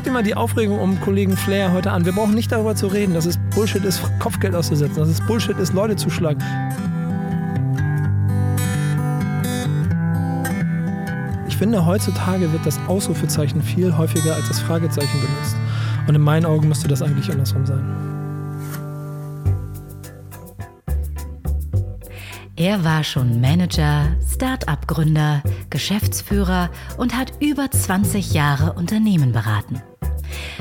guck dir mal die Aufregung um Kollegen Flair heute an. Wir brauchen nicht darüber zu reden, dass es Bullshit ist, Kopfgeld auszusetzen, dass es Bullshit ist, Leute zu schlagen. Ich finde, heutzutage wird das Ausrufezeichen viel häufiger als das Fragezeichen benutzt. Und in meinen Augen müsste das eigentlich andersrum sein. Er war schon Manager, Start-up-Gründer, Geschäftsführer und hat über 20 Jahre Unternehmen beraten.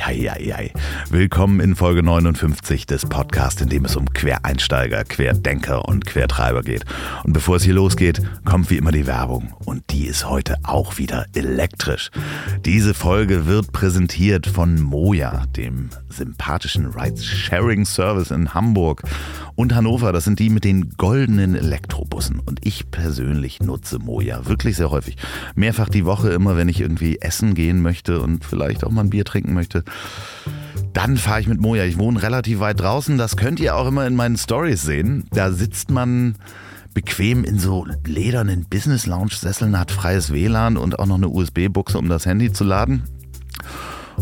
hei. Willkommen in Folge 59 des Podcasts, in dem es um Quereinsteiger, Querdenker und Quertreiber geht. Und bevor es hier losgeht, kommt wie immer die Werbung. Und die ist heute auch wieder elektrisch. Diese Folge wird präsentiert von Moja, dem sympathischen Ride-Sharing-Service in Hamburg und Hannover. Das sind die mit den goldenen Elektrobussen. Und ich persönlich nutze Moja wirklich sehr häufig. Mehrfach die Woche, immer wenn ich irgendwie essen gehen möchte und vielleicht auch mal ein Bier trinken möchte. Dann fahre ich mit Moja. Ich wohne relativ weit draußen. Das könnt ihr auch immer in meinen Stories sehen. Da sitzt man bequem in so ledernen Business Lounge Sesseln, hat freies WLAN und auch noch eine USB-Buchse, um das Handy zu laden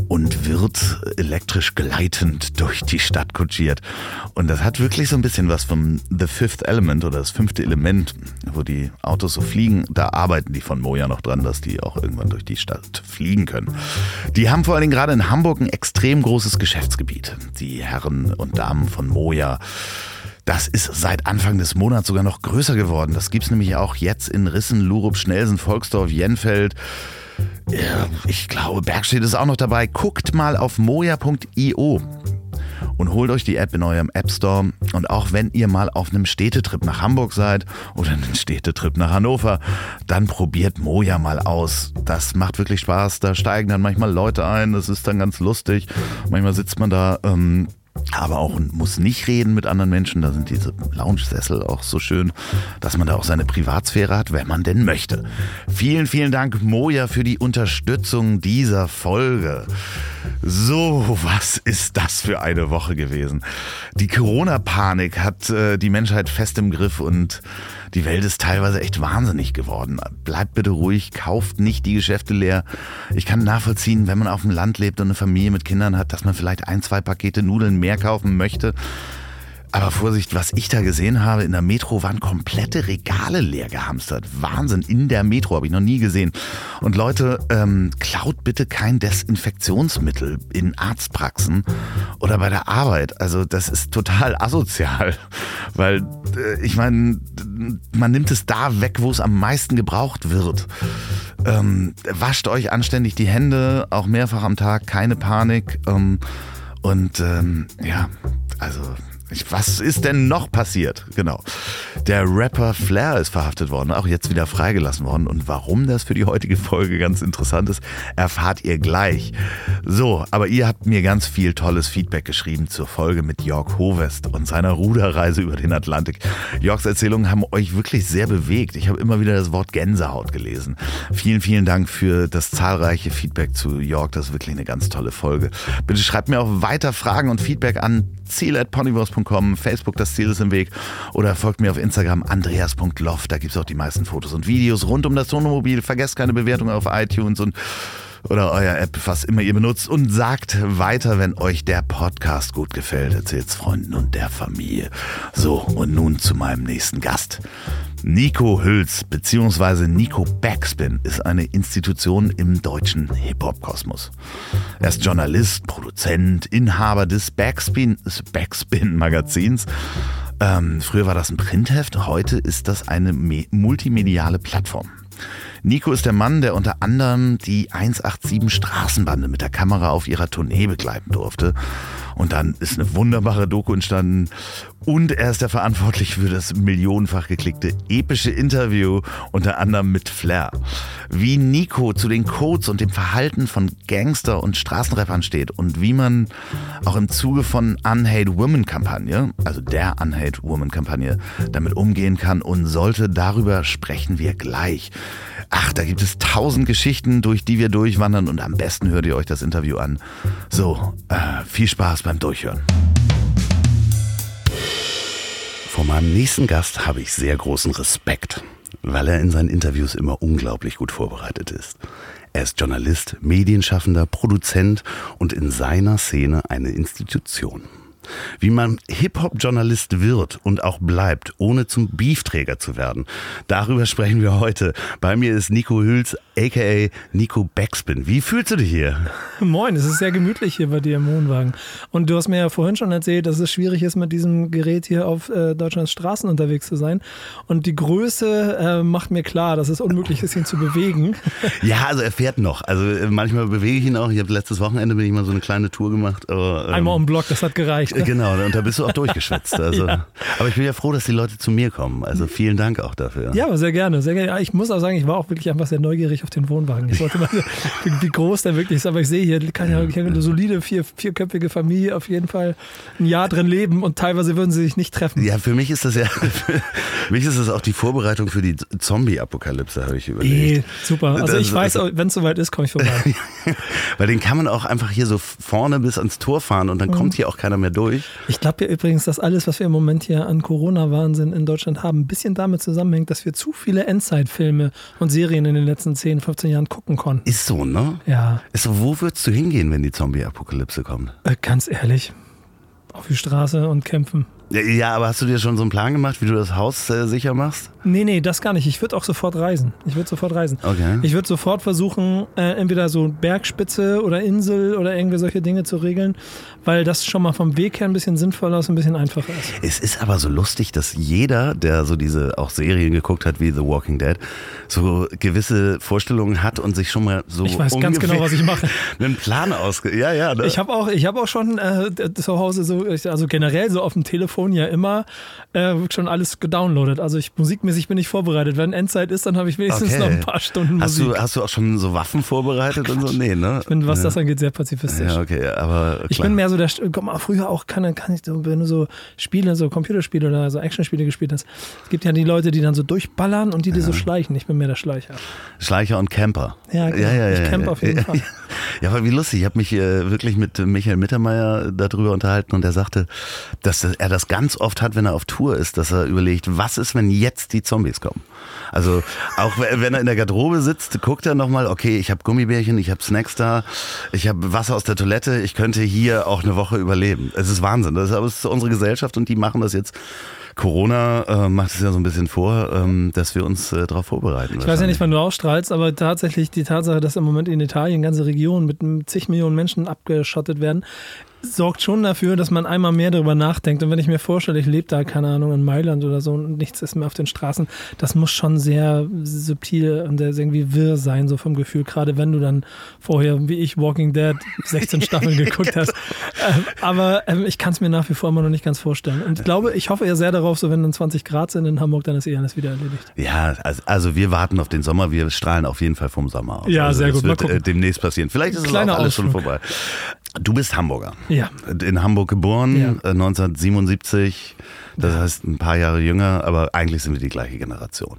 und wird elektrisch gleitend durch die Stadt kutschiert. Und das hat wirklich so ein bisschen was vom The Fifth Element oder das fünfte Element, wo die Autos so fliegen. Da arbeiten die von Moja noch dran, dass die auch irgendwann durch die Stadt fliegen können. Die haben vor allen Dingen gerade in Hamburg ein extrem großes Geschäftsgebiet. Die Herren und Damen von Moja. Das ist seit Anfang des Monats sogar noch größer geworden. Das gibt es nämlich auch jetzt in Rissen, Lurup, Schnelsen, Volksdorf, Jenfeld. Ich glaube, Bergstedt ist auch noch dabei. Guckt mal auf moja.io und holt euch die App in eurem App Store. Und auch wenn ihr mal auf einem Städtetrip nach Hamburg seid oder einen Städtetrip nach Hannover, dann probiert Moja mal aus. Das macht wirklich Spaß. Da steigen dann manchmal Leute ein. Das ist dann ganz lustig. Manchmal sitzt man da. Ähm, aber auch muss nicht reden mit anderen Menschen. Da sind diese Lounge-Sessel auch so schön, dass man da auch seine Privatsphäre hat, wenn man denn möchte. Vielen, vielen Dank, Moja, für die Unterstützung dieser Folge. So, was ist das für eine Woche gewesen? Die Corona-Panik hat äh, die Menschheit fest im Griff und die Welt ist teilweise echt wahnsinnig geworden. Bleibt bitte ruhig, kauft nicht die Geschäfte leer. Ich kann nachvollziehen, wenn man auf dem Land lebt und eine Familie mit Kindern hat, dass man vielleicht ein, zwei Pakete Nudeln mehr kaufen möchte. Aber Vorsicht, was ich da gesehen habe, in der Metro waren komplette Regale leer gehamstert. Wahnsinn, in der Metro habe ich noch nie gesehen. Und Leute, ähm, klaut bitte kein Desinfektionsmittel in Arztpraxen oder bei der Arbeit. Also das ist total asozial, weil äh, ich meine, man nimmt es da weg, wo es am meisten gebraucht wird. Ähm, wascht euch anständig die Hände, auch mehrfach am Tag, keine Panik. Ähm, und ähm, ja, also was ist denn noch passiert? Genau. Der Rapper Flair ist verhaftet worden, auch jetzt wieder freigelassen worden. Und warum das für die heutige Folge ganz interessant ist, erfahrt ihr gleich. So, aber ihr habt mir ganz viel tolles Feedback geschrieben zur Folge mit Jörg Hovest und seiner Ruderreise über den Atlantik. Jörgs Erzählungen haben euch wirklich sehr bewegt. Ich habe immer wieder das Wort Gänsehaut gelesen. Vielen, vielen Dank für das zahlreiche Feedback zu Jörg. Das ist wirklich eine ganz tolle Folge. Bitte schreibt mir auch weiter Fragen und Feedback an ziel.ponywurst.com, Facebook, das Ziel ist im Weg oder folgt mir auf Instagram andreas.loff, da gibt es auch die meisten Fotos und Videos rund um das Wohnmobil. Vergesst keine Bewertung auf iTunes und oder euer App, was immer ihr benutzt und sagt weiter, wenn euch der Podcast gut gefällt. Erzählt es Freunden und der Familie. So, und nun zu meinem nächsten Gast. Nico Hülz bzw. Nico Backspin ist eine Institution im deutschen Hip-Hop-Kosmos. Er ist Journalist, Produzent, Inhaber des Backspin, Backspin Magazins. Ähm, früher war das ein Printheft, heute ist das eine multimediale Plattform. Nico ist der Mann, der unter anderem die 187 Straßenbande mit der Kamera auf ihrer Tournee begleiten durfte Und dann ist eine wunderbare Doku entstanden. Und er ist der Verantwortliche für das millionenfach geklickte epische Interview, unter anderem mit Flair. Wie Nico zu den Codes und dem Verhalten von Gangster und Straßenrappern steht und wie man auch im Zuge von Unhate Women Kampagne, also der Unhate Woman Kampagne, damit umgehen kann und sollte, darüber sprechen wir gleich. Ach, da gibt es tausend Geschichten, durch die wir durchwandern und am besten hört ihr euch das Interview an. So, äh, viel Spaß beim Durchhören. Vor meinem nächsten Gast habe ich sehr großen Respekt, weil er in seinen Interviews immer unglaublich gut vorbereitet ist. Er ist Journalist, Medienschaffender, Produzent und in seiner Szene eine Institution. Wie man Hip-Hop-Journalist wird und auch bleibt, ohne zum Beefträger zu werden. Darüber sprechen wir heute. Bei mir ist Nico Hüls, aka Nico Backspin. Wie fühlst du dich hier? Moin, es ist sehr gemütlich hier bei dir im Wohnwagen. Und du hast mir ja vorhin schon erzählt, dass es schwierig ist, mit diesem Gerät hier auf äh, Deutschlands Straßen unterwegs zu sein. Und die Größe äh, macht mir klar, dass es unmöglich ist, ihn zu bewegen. Ja, also er fährt noch. Also äh, manchmal bewege ich ihn auch. Ich habe letztes Wochenende bin ich mal so eine kleine Tour gemacht. Aber, ähm, Einmal um Block, das hat gereicht. Genau, und da bist du auch durchgeschwitzt. Also, ja. Aber ich bin ja froh, dass die Leute zu mir kommen. Also vielen Dank auch dafür. Ja, aber sehr gerne, sehr gerne. Ich muss auch sagen, ich war auch wirklich einfach sehr neugierig auf den Wohnwagen. Ich wollte mal, wie, wie groß der wirklich ist. Aber ich sehe hier, kann ja wirklich eine solide vier, vierköpfige Familie auf jeden Fall ein Jahr drin leben und teilweise würden sie sich nicht treffen. Ja, für mich ist das ja, für mich ist das auch die Vorbereitung für die Zombie-Apokalypse, habe ich überlegt. Nee, super. Also das, ich weiß, also, wenn es soweit ist, komme ich vorbei. Weil den kann man auch einfach hier so vorne bis ans Tor fahren und dann mhm. kommt hier auch keiner mehr durch. Ich glaube ja übrigens, dass alles, was wir im Moment hier an Corona-Wahnsinn in Deutschland haben, ein bisschen damit zusammenhängt, dass wir zu viele Endzeit-Filme und Serien in den letzten 10, 15 Jahren gucken konnten. Ist so, ne? Ja. Ist so, wo würdest du hingehen, wenn die Zombie-Apokalypse kommt? Äh, ganz ehrlich, auf die Straße und kämpfen. Ja, aber hast du dir schon so einen Plan gemacht, wie du das Haus äh, sicher machst? Nee, nee, das gar nicht. Ich würde auch sofort reisen. Ich würde sofort reisen. Okay. Ich würde sofort versuchen, äh, entweder so Bergspitze oder Insel oder irgendwie solche Dinge zu regeln, weil das schon mal vom Weg her ein bisschen sinnvoller ist, ein bisschen einfacher ist. Es ist aber so lustig, dass jeder, der so diese auch Serien geguckt hat wie The Walking Dead, so gewisse Vorstellungen hat und sich schon mal so Ich weiß ganz genau, was ich mache. einen Plan ausge... Ja, ja. Ne? Ich habe auch, ich hab auch schon äh, zu Hause so, also generell so auf dem Telefon ja immer äh, schon alles gedownloadet. Also ich musikmäßig bin ich vorbereitet. Wenn Endzeit ist, dann habe ich wenigstens okay. noch ein paar Stunden hast Musik. Du, hast du auch schon so Waffen vorbereitet Ach, und so? Nee, ne? Ich bin, was ja. das angeht, sehr pazifistisch. Ja, okay, aber klar. Ich bin mehr so der, guck mal, früher auch kann, kann ich, wenn du so Spiele, so Computerspiele oder so Actionspiele gespielt hast, es gibt ja die Leute, die dann so durchballern und die, die ja. so schleichen. Ich bin mehr der Schleicher. Schleicher und Camper. Ja, genau. ja, ja, ja, ich camp auf jeden Fall. Ja, aber wie lustig. Ich habe mich äh, wirklich mit Michael Mittermeier darüber unterhalten und er sagte, dass er das ganz oft hat, wenn er auf Tour ist, dass er überlegt, was ist, wenn jetzt die Zombies kommen? Also auch wenn er in der Garderobe sitzt, guckt er nochmal, okay, ich habe Gummibärchen, ich habe Snacks da, ich habe Wasser aus der Toilette, ich könnte hier auch eine Woche überleben. Es ist Wahnsinn. Das ist aber es ist unsere Gesellschaft und die machen das jetzt Corona äh, macht es ja so ein bisschen vor, ähm, dass wir uns äh, darauf vorbereiten. Ich weiß ja nicht, wann du ausstrahlst, aber tatsächlich die Tatsache, dass im Moment in Italien ganze Regionen mit zig Millionen Menschen abgeschottet werden, sorgt schon dafür, dass man einmal mehr darüber nachdenkt. Und wenn ich mir vorstelle, ich lebe da, keine Ahnung, in Mailand oder so und nichts ist mehr auf den Straßen, das muss schon sehr subtil und sehr irgendwie wirr sein, so vom Gefühl. Gerade wenn du dann vorher, wie ich, Walking Dead 16 Staffeln geguckt hast. Ähm, aber ähm, ich kann es mir nach wie vor immer noch nicht ganz vorstellen. Und ich glaube, ich hoffe ja sehr darauf, so wenn dann 20 Grad sind in Hamburg, dann ist eh alles wieder erledigt. Ja, also, also wir warten auf den Sommer, wir strahlen auf jeden Fall vom Sommer aus. Ja, also sehr gut. Wird äh, demnächst passieren. Vielleicht ist es auch alles Ausflug. schon vorbei. Du bist Hamburger. Ja. In Hamburg geboren, ja. 1977. Das ja. heißt ein paar Jahre jünger, aber eigentlich sind wir die gleiche Generation.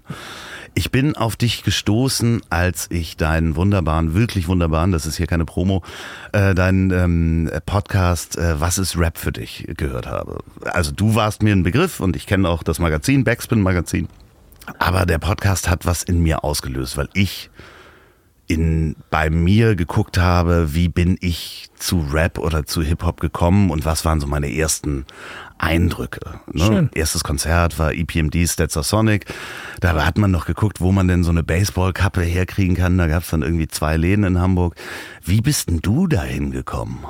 Ich bin auf dich gestoßen, als ich deinen wunderbaren, wirklich wunderbaren, das ist hier keine Promo, äh, deinen ähm, Podcast äh, Was ist Rap für dich gehört habe. Also du warst mir ein Begriff und ich kenne auch das Magazin, Backspin Magazin. Aber der Podcast hat was in mir ausgelöst, weil ich in, bei mir geguckt habe, wie bin ich zu Rap oder zu Hip-Hop gekommen und was waren so meine ersten Eindrücke. Ne? Schön. Erstes Konzert war EPMD Stetzer Sonic. Da hat man noch geguckt, wo man denn so eine Baseballkappe herkriegen kann. Da gab es dann irgendwie zwei Läden in Hamburg. Wie bist denn du dahin gekommen?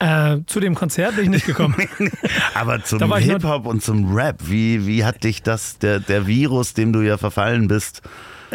Äh, zu dem Konzert bin ich nicht gekommen. Aber zum Hip-Hop und zum Rap, wie, wie hat dich das, der, der Virus, dem du ja verfallen bist,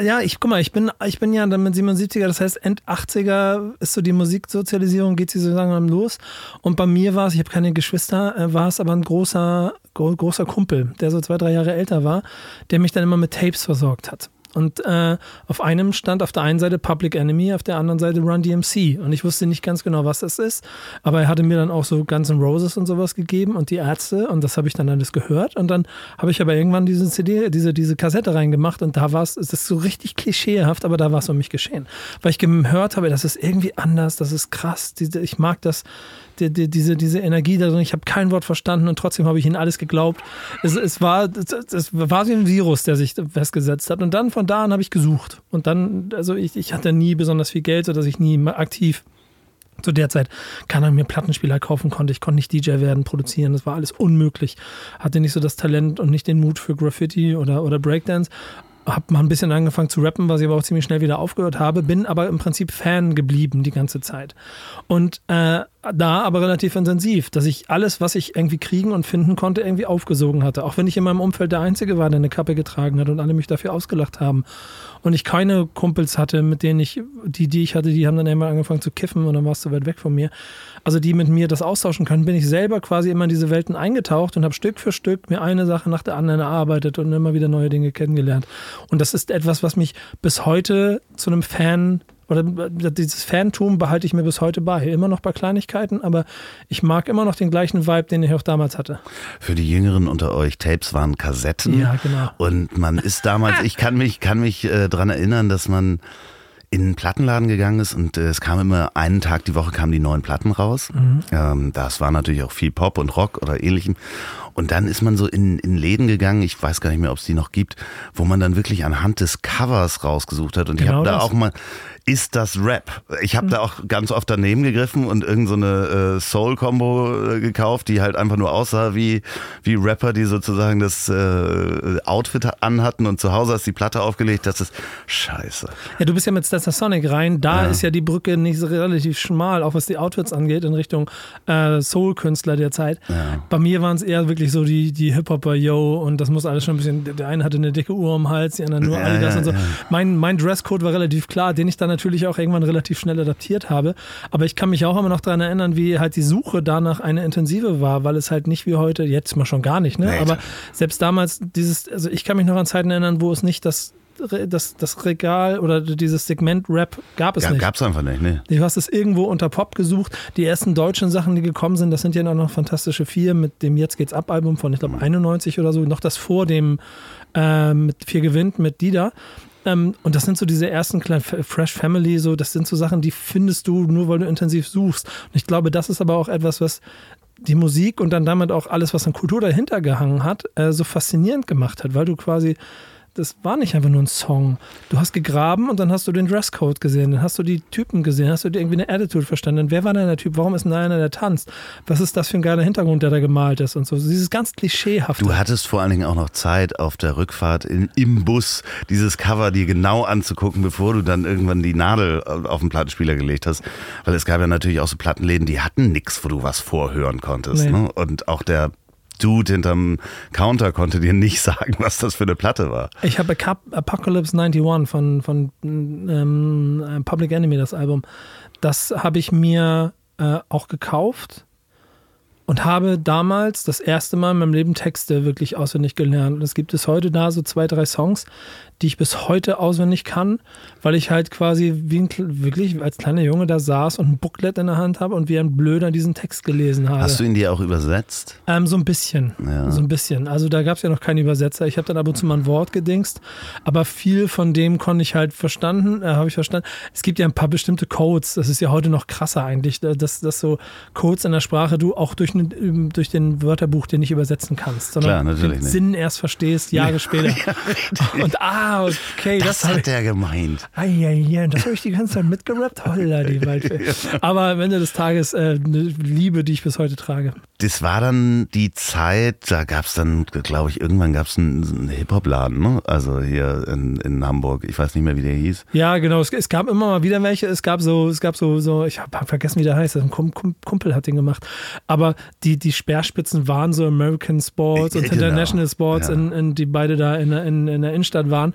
Ja, ich guck mal, ich bin, ich bin ja dann mit 77er, das heißt End 80er ist so die Musiksozialisierung, geht sie so langsam los. Und bei mir war es, ich habe keine Geschwister, äh, war es aber ein großer, großer Kumpel, der so zwei, drei Jahre älter war, der mich dann immer mit Tapes versorgt hat. Und äh, auf einem stand auf der einen Seite Public Enemy, auf der anderen Seite Run DMC. Und ich wusste nicht ganz genau, was das ist. Aber er hatte mir dann auch so Guns N' Roses und sowas gegeben und die Ärzte. Und das habe ich dann alles gehört. Und dann habe ich aber irgendwann diese CD, diese, diese Kassette reingemacht. Und da war es, es ist so richtig klischeehaft, aber da war es um mich geschehen. Weil ich gehört habe, das ist irgendwie anders, das ist krass. Ich mag das die, die, diese, diese Energie da drin. Ich habe kein Wort verstanden und trotzdem habe ich ihnen alles geglaubt. Es, es, war, es, war wie ein Virus, der sich festgesetzt hat. Und dann von da an habe ich gesucht. Und dann, also ich, ich hatte nie besonders viel Geld, sodass ich nie aktiv zu der Zeit keiner mir Plattenspieler kaufen konnte. Ich konnte nicht DJ werden, produzieren. Das war alles unmöglich. Hatte nicht so das Talent und nicht den Mut für Graffiti oder, oder Breakdance habe mal ein bisschen angefangen zu rappen, was ich aber auch ziemlich schnell wieder aufgehört habe, bin aber im Prinzip Fan geblieben die ganze Zeit. Und äh, da aber relativ intensiv, dass ich alles, was ich irgendwie kriegen und finden konnte, irgendwie aufgesogen hatte. Auch wenn ich in meinem Umfeld der Einzige war, der eine Kappe getragen hat und alle mich dafür ausgelacht haben. Und ich keine Kumpels hatte, mit denen ich, die, die ich hatte, die haben dann immer angefangen zu kiffen und dann warst du weit weg von mir. Also die mit mir das austauschen können, bin ich selber quasi immer in diese Welten eingetaucht und habe Stück für Stück mir eine Sache nach der anderen erarbeitet und immer wieder neue Dinge kennengelernt. Und das ist etwas, was mich bis heute zu einem Fan oder dieses Fantum behalte ich mir bis heute bei. Immer noch bei Kleinigkeiten, aber ich mag immer noch den gleichen Vibe, den ich auch damals hatte. Für die Jüngeren unter euch, Tapes waren Kassetten. Ja, genau. Und man ist damals, ich kann mich, kann mich äh, daran erinnern, dass man in einen Plattenladen gegangen ist und äh, es kam immer einen Tag die Woche kamen die neuen Platten raus. Mhm. Ähm, das war natürlich auch viel Pop und Rock oder ähnlichem. Und dann ist man so in, in Läden gegangen, ich weiß gar nicht mehr, ob es die noch gibt, wo man dann wirklich anhand des Covers rausgesucht hat. Und genau ich habe da auch mal, ist das Rap? Ich habe mhm. da auch ganz oft daneben gegriffen und irgendeine so äh, Soul-Combo äh, gekauft, die halt einfach nur aussah wie, wie Rapper, die sozusagen das äh, Outfit anhatten und zu Hause hast die Platte aufgelegt. Das ist scheiße. Ja, du bist ja mit Sonic rein. Da ja. ist ja die Brücke nicht so relativ schmal, auch was die Outfits angeht, in Richtung äh, Soul-Künstler der Zeit. Ja. Bei mir waren es eher wirklich so die, die Hip-Hopper, yo, und das muss alles schon ein bisschen. Der eine hatte eine dicke Uhr am Hals, die anderen nur ja, Adidas und so. Mein, mein Dresscode war relativ klar, den ich dann natürlich auch irgendwann relativ schnell adaptiert habe. Aber ich kann mich auch immer noch daran erinnern, wie halt die Suche danach eine intensive war, weil es halt nicht wie heute, jetzt mal schon gar nicht, ne? Nee, Aber selbst damals dieses, also ich kann mich noch an Zeiten erinnern, wo es nicht das das, das Regal oder dieses Segment Rap gab es ja, nicht. Gab es einfach nicht, ne? Du hast es irgendwo unter Pop gesucht. Die ersten deutschen Sachen, die gekommen sind, das sind ja noch Fantastische Vier mit dem Jetzt geht's ab Album von, ich glaube, 91 oder so, noch das vor dem äh, mit Vier gewinnt mit Dida. Ähm, und das sind so diese ersten kleinen Fresh Family, so, das sind so Sachen, die findest du nur, weil du intensiv suchst. Und ich glaube, das ist aber auch etwas, was die Musik und dann damit auch alles, was an Kultur dahinter gehangen hat, äh, so faszinierend gemacht hat, weil du quasi das war nicht einfach nur ein Song. Du hast gegraben und dann hast du den Dresscode gesehen, dann hast du die Typen gesehen, hast du dir irgendwie eine Attitude verstanden. Wer war denn der Typ? Warum ist denn da einer, der tanzt? Was ist das für ein geiler Hintergrund, der da gemalt ist und so? Dieses ganz klischeehafte. Du hattest vor allen Dingen auch noch Zeit auf der Rückfahrt in, im Bus, dieses Cover dir genau anzugucken, bevor du dann irgendwann die Nadel auf den Plattenspieler gelegt hast. Weil es gab ja natürlich auch so Plattenläden, die hatten nichts, wo du was vorhören konntest. Nee. Ne? Und auch der Dude hinterm Counter konnte dir nicht sagen, was das für eine Platte war. Ich habe Apocalypse 91 von, von ähm, Public Enemy, das Album. Das habe ich mir äh, auch gekauft und habe damals das erste Mal in meinem Leben Texte wirklich auswendig gelernt. Und es gibt es heute da so zwei, drei Songs, die ich bis heute auswendig kann, weil ich halt quasi wie ein, wirklich als kleiner Junge da saß und ein Booklet in der Hand habe und wie ein Blöder diesen Text gelesen habe. Hast du ihn dir auch übersetzt? Ähm, so ein bisschen. Ja. So ein bisschen. Also da gab es ja noch keinen Übersetzer. Ich habe dann ab und zu mal ein Wort gedingst, aber viel von dem konnte ich halt verstanden, äh, habe ich verstanden. Es gibt ja ein paar bestimmte Codes, das ist ja heute noch krasser eigentlich, dass, dass so Codes in der Sprache du auch durch, ne, durch den Wörterbuch dir nicht übersetzen kannst, sondern Klar, den nicht. Sinn erst verstehst, Jahre später. Ja, und ah, Ah, okay. Das, das hat er gemeint. Ah, ja, ja, das habe ich die ganze Zeit mitgerappt. Holla, die Waldfee. Aber am Ende des Tages äh, eine Liebe, die ich bis heute trage. Das war dann die Zeit, da gab es dann, glaube ich, irgendwann gab es einen, einen Hip-Hop-Laden, ne? Also hier in, in Hamburg. Ich weiß nicht mehr, wie der hieß. Ja, genau. Es, es gab immer mal wieder welche. Es gab so, es gab so, so ich habe vergessen, wie der heißt. Ein Kumpel hat den gemacht. Aber die, die Speerspitzen waren so American Sports und genau. International Sports, ja. in, in, die beide da in, in, in der Innenstadt waren.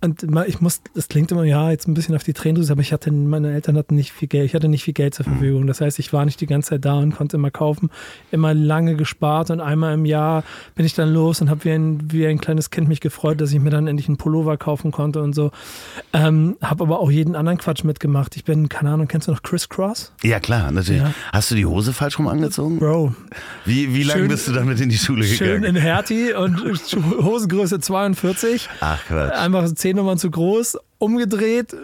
Und ich muss, das klingt immer, ja, jetzt ein bisschen auf die Tränendrüse, aber ich hatte, meine Eltern hatten nicht viel Geld, ich hatte nicht viel Geld zur mhm. Verfügung. Das heißt, ich war nicht die ganze Zeit da und konnte immer kaufen, immer lange gespart und einmal im Jahr bin ich dann los und habe wie ein, wie ein kleines Kind mich gefreut, dass ich mir dann endlich einen Pullover kaufen konnte und so. Ähm, habe aber auch jeden anderen Quatsch mitgemacht. Ich bin, keine Ahnung, kennst du noch Chris Cross? Ja, klar, natürlich. Ja. Hast du die Hose falsch rum angezogen? Bro. Wie, wie lange bist du damit in die Schule gegangen? Schön in Hertie und Hosengröße 42. Ach Quatsch. Einfach zehn zu groß umgedreht,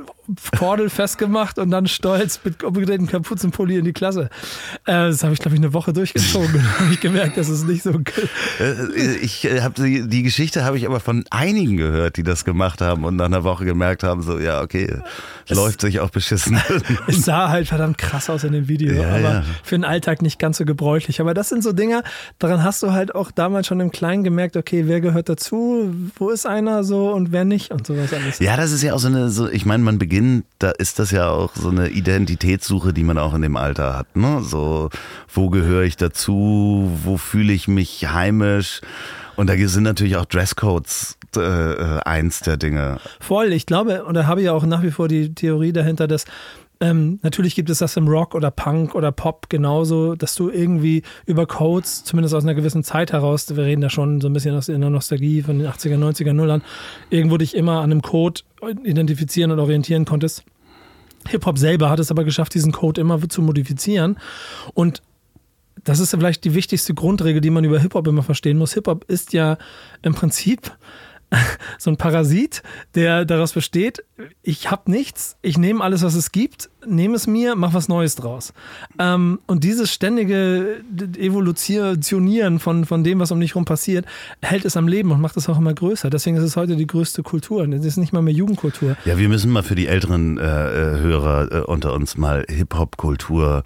Kordel festgemacht und dann stolz mit umgedrehtem Kapuzenpulli in die Klasse. Äh, das habe ich, glaube ich, eine Woche durchgezogen habe ich gemerkt, das ist nicht so gut. Äh, ich äh, habe die, die Geschichte habe ich aber von einigen gehört, die das gemacht haben und nach einer Woche gemerkt haben, so ja, okay, es, läuft sich auch beschissen. es sah halt verdammt krass aus in dem Video, ja, aber ja. für den Alltag nicht ganz so gebräuchlich. Aber das sind so Dinge, daran hast du halt auch damals schon im Kleinen gemerkt, okay, wer gehört dazu, wo ist einer so und wer nicht und sowas alles. Ja, das ist ja auch so eine, so, ich meine, man beginnt, da ist das ja auch so eine Identitätssuche, die man auch in dem Alter hat. Ne? So, wo gehöre ich dazu? Wo fühle ich mich heimisch? Und da sind natürlich auch Dresscodes äh, äh, eins der Dinge. Voll, ich glaube, und da habe ich ja auch nach wie vor die Theorie dahinter, dass ähm, natürlich gibt es das im Rock oder Punk oder Pop genauso, dass du irgendwie über Codes, zumindest aus einer gewissen Zeit heraus, wir reden da schon so ein bisschen aus der Nostalgie von den 80er, 90er, Nullern, irgendwo dich immer an einem Code identifizieren und orientieren konntest. Hip-Hop selber hat es aber geschafft, diesen Code immer zu modifizieren. Und das ist vielleicht die wichtigste Grundregel, die man über Hip-Hop immer verstehen muss. Hip-Hop ist ja im Prinzip so ein Parasit, der daraus besteht, ich habe nichts, ich nehme alles, was es gibt, nehme es mir, mache was Neues draus. Ähm, und dieses ständige Evolutionieren von, von dem, was um dich herum passiert, hält es am Leben und macht es auch immer größer. Deswegen ist es heute die größte Kultur. Es ist nicht mal mehr Jugendkultur. Ja, wir müssen mal für die älteren äh, äh Hörer äh, unter uns mal Hip-Hop-Kultur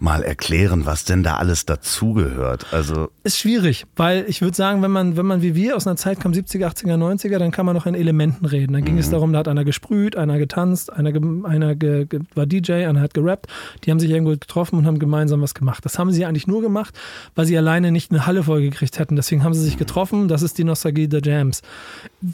mal erklären, was denn da alles dazugehört. Also ist schwierig, weil ich würde sagen, wenn man, wenn man wie wir aus einer Zeit kam, 70er, 80er, 90er, dann kann man noch in Elementen reden. Dann ging mhm. es darum, da hat einer gesprüht, einer getanzt, einer, einer ge, ge, war DJ, einer hat gerappt. Die haben sich irgendwo getroffen und haben gemeinsam was gemacht. Das haben sie eigentlich nur gemacht, weil sie alleine nicht eine Halle vollgekriegt hätten. Deswegen haben sie sich getroffen. Das ist die Nostalgie der Jams.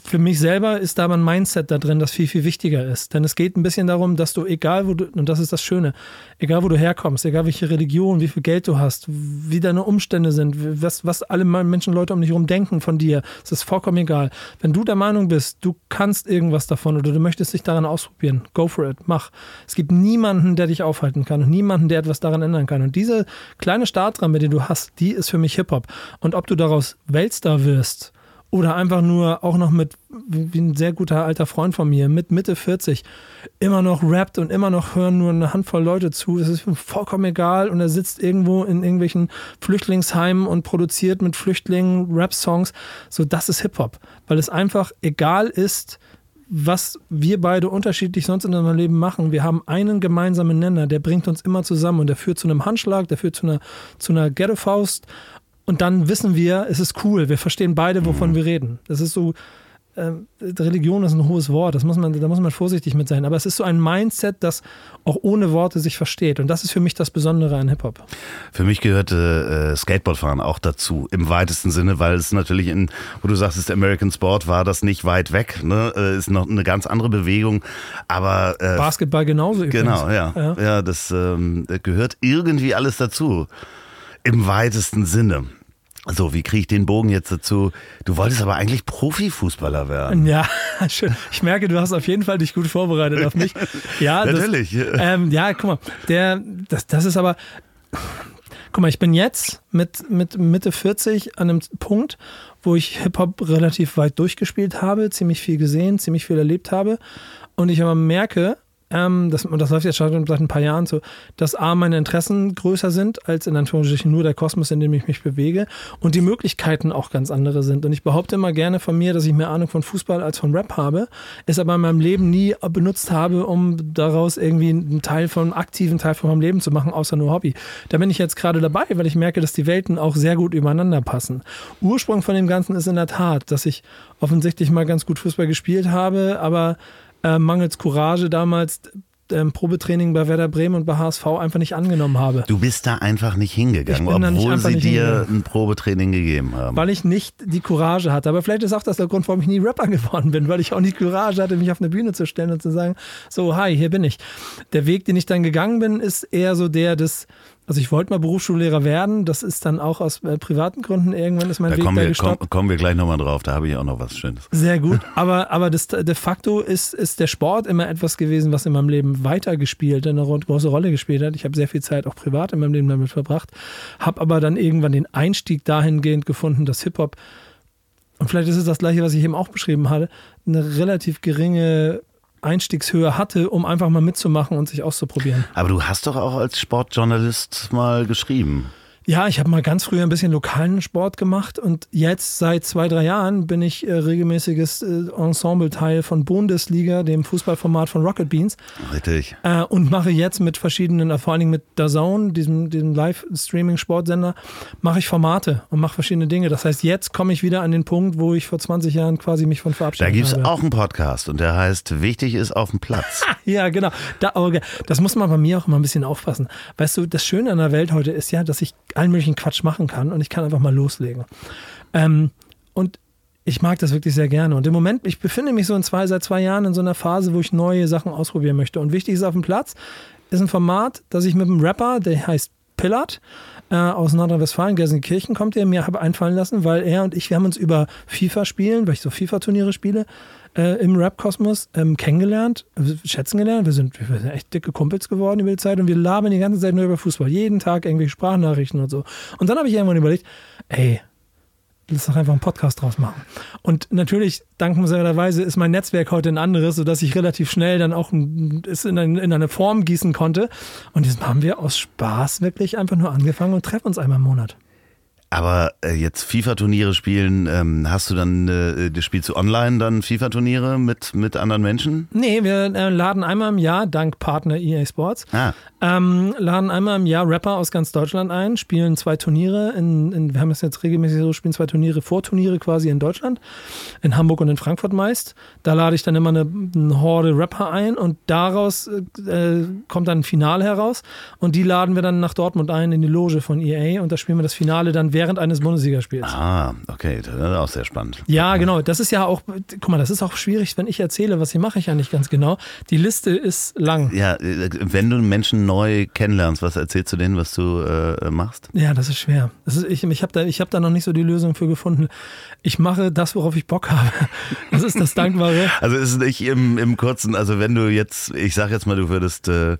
Für mich selber ist da ein Mindset da drin, das viel, viel wichtiger ist. Denn es geht ein bisschen darum, dass du, egal wo du, und das ist das Schöne, egal wo du herkommst, egal welche Religion, wie viel Geld du hast, wie deine Umstände sind, was, was alle Menschen, Leute um dich herum denken von dir, es ist vollkommen egal. Wenn du der Meinung bist, du kannst irgendwas davon oder du möchtest dich daran ausprobieren, go for it, mach. Es gibt niemanden, der dich aufhalten kann und niemanden, der etwas daran ändern kann. Und diese kleine Startrampe, die du hast, die ist für mich Hip-Hop. Und ob du daraus Weltstar wirst, oder einfach nur auch noch mit, wie ein sehr guter alter Freund von mir, mit Mitte 40, immer noch rappt und immer noch hören nur eine Handvoll Leute zu. Es ist ihm vollkommen egal und er sitzt irgendwo in irgendwelchen Flüchtlingsheimen und produziert mit Flüchtlingen Rap-Songs. So, das ist Hip-Hop, weil es einfach egal ist, was wir beide unterschiedlich sonst in unserem Leben machen. Wir haben einen gemeinsamen Nenner, der bringt uns immer zusammen und der führt zu einem Handschlag, der führt zu einer, zu einer Ghetto-Faust und dann wissen wir, es ist cool, wir verstehen beide, wovon wir reden. Das ist so, äh, Religion ist ein hohes Wort, das muss man, da muss man vorsichtig mit sein. Aber es ist so ein Mindset, das auch ohne Worte sich versteht. Und das ist für mich das Besondere an Hip-Hop. Für mich gehörte äh, Skateboardfahren auch dazu, im weitesten Sinne, weil es natürlich in, wo du sagst, American Sport war das nicht weit weg, ne? Äh, ist noch eine ganz andere Bewegung. Aber äh, Basketball genauso. Übrigens. Genau, ja. Ja, ja das ähm, gehört irgendwie alles dazu. Im weitesten Sinne. So, wie kriege ich den Bogen jetzt dazu? Du wolltest aber eigentlich Profifußballer werden. Ja, schön. Ich merke, du hast auf jeden Fall dich gut vorbereitet auf mich. Ja, natürlich. Das, ähm, ja, guck mal, der, das, das ist aber. Guck mal, ich bin jetzt mit, mit Mitte 40 an einem Punkt, wo ich Hip-Hop relativ weit durchgespielt habe, ziemlich viel gesehen, ziemlich viel erlebt habe. Und ich aber merke, ähm, das, das läuft jetzt schon seit ein paar Jahren so, dass A, meine Interessen größer sind als in Anführungsstrichen nur der Kosmos, in dem ich mich bewege und die Möglichkeiten auch ganz andere sind. Und ich behaupte immer gerne von mir, dass ich mehr Ahnung von Fußball als von Rap habe, es aber in meinem Leben nie benutzt habe, um daraus irgendwie einen Teil von, einen aktiven Teil von meinem Leben zu machen, außer nur Hobby. Da bin ich jetzt gerade dabei, weil ich merke, dass die Welten auch sehr gut übereinander passen. Ursprung von dem Ganzen ist in der Tat, dass ich offensichtlich mal ganz gut Fußball gespielt habe, aber äh, mangels Courage damals ähm, Probetraining bei Werder Bremen und bei HSV einfach nicht angenommen habe. Du bist da einfach nicht hingegangen, obwohl sie dir ein Probetraining gegeben haben. Weil ich nicht die Courage hatte. Aber vielleicht ist auch das der Grund, warum ich nie Rapper geworden bin, weil ich auch nicht Courage hatte, mich auf eine Bühne zu stellen und zu sagen, so, hi, hier bin ich. Der Weg, den ich dann gegangen bin, ist eher so der des also ich wollte mal Berufsschullehrer werden, das ist dann auch aus äh, privaten Gründen irgendwann ist mein da Weg kommen da wir, gestoppt. Komm, kommen wir gleich nochmal drauf, da habe ich auch noch was Schönes. Sehr gut, aber, aber das, de facto ist, ist der Sport immer etwas gewesen, was in meinem Leben weitergespielt, eine große Rolle gespielt hat. Ich habe sehr viel Zeit auch privat in meinem Leben damit verbracht, habe aber dann irgendwann den Einstieg dahingehend gefunden, dass Hip-Hop, und vielleicht ist es das gleiche, was ich eben auch beschrieben hatte, eine relativ geringe Einstiegshöhe hatte, um einfach mal mitzumachen und sich auszuprobieren. Aber du hast doch auch als Sportjournalist mal geschrieben. Ja, ich habe mal ganz früher ein bisschen lokalen Sport gemacht und jetzt seit zwei, drei Jahren bin ich äh, regelmäßiges äh, Ensemble-Teil von Bundesliga, dem Fußballformat von Rocket Beans. Richtig. Äh, und mache jetzt mit verschiedenen, äh, vor allen Dingen mit DAZN, diesem, diesem Live-Streaming-Sportsender, mache ich Formate und mache verschiedene Dinge. Das heißt, jetzt komme ich wieder an den Punkt, wo ich vor 20 Jahren quasi mich von verabschiedet habe. Da gibt es auch einen Podcast und der heißt Wichtig ist auf dem Platz. ja, genau. Da, okay. Das muss man bei mir auch immer ein bisschen aufpassen. Weißt du, das Schöne an der Welt heute ist ja, dass ich allen möglichen Quatsch machen kann und ich kann einfach mal loslegen. Ähm, und ich mag das wirklich sehr gerne. Und im Moment, ich befinde mich so in zwei, seit zwei Jahren in so einer Phase, wo ich neue Sachen ausprobieren möchte. Und wichtig ist auf dem Platz, ist ein Format, das ich mit einem Rapper, der heißt Pillard, äh, aus Nordrhein-Westfalen, Gelsenkirchen kommt, der mir habe einfallen lassen, weil er und ich, wir haben uns über FIFA spielen, weil ich so FIFA-Turniere spiele, äh, im Rap-Kosmos ähm, kennengelernt, schätzen gelernt. Wir sind, wir sind echt dicke Kumpels geworden über die Zeit und wir labern die ganze Zeit nur über Fußball. Jeden Tag irgendwelche Sprachnachrichten und so. Und dann habe ich irgendwann überlegt, ey, lass doch einfach einen Podcast draus machen. Und natürlich, dankenswerterweise, ist mein Netzwerk heute ein anderes, sodass ich relativ schnell dann auch es in, eine, in eine Form gießen konnte. Und jetzt haben wir aus Spaß wirklich einfach nur angefangen und treffen uns einmal im Monat. Aber äh, jetzt FIFA-Turniere spielen, ähm, hast du dann, äh, spielst du online dann FIFA-Turniere mit, mit anderen Menschen? Nee, wir äh, laden einmal im Jahr, dank Partner EA Sports, ah. ähm, laden einmal im Jahr Rapper aus ganz Deutschland ein, spielen zwei Turniere, in, in, wir haben es jetzt regelmäßig so, spielen zwei Turniere, Vorturniere quasi in Deutschland, in Hamburg und in Frankfurt meist. Da lade ich dann immer eine, eine Horde Rapper ein und daraus äh, kommt dann ein Finale heraus und die laden wir dann nach Dortmund ein in die Loge von EA und da spielen wir das Finale dann während eines Bundesligaspiels. Ah, okay, das ist auch sehr spannend. Ja, genau. Das ist ja auch, guck mal, das ist auch schwierig, wenn ich erzähle, was ich mache ich ja nicht ganz genau. Die Liste ist lang. Ja, wenn du Menschen neu kennenlernst, was erzählst du denen, was du äh, machst? Ja, das ist schwer. Das ist, ich ich habe da, hab da noch nicht so die Lösung für gefunden. Ich mache das, worauf ich Bock habe. Das ist das Dankbare. Also ist nicht im, im Kurzen, also wenn du jetzt, ich sag jetzt mal, du würdest äh,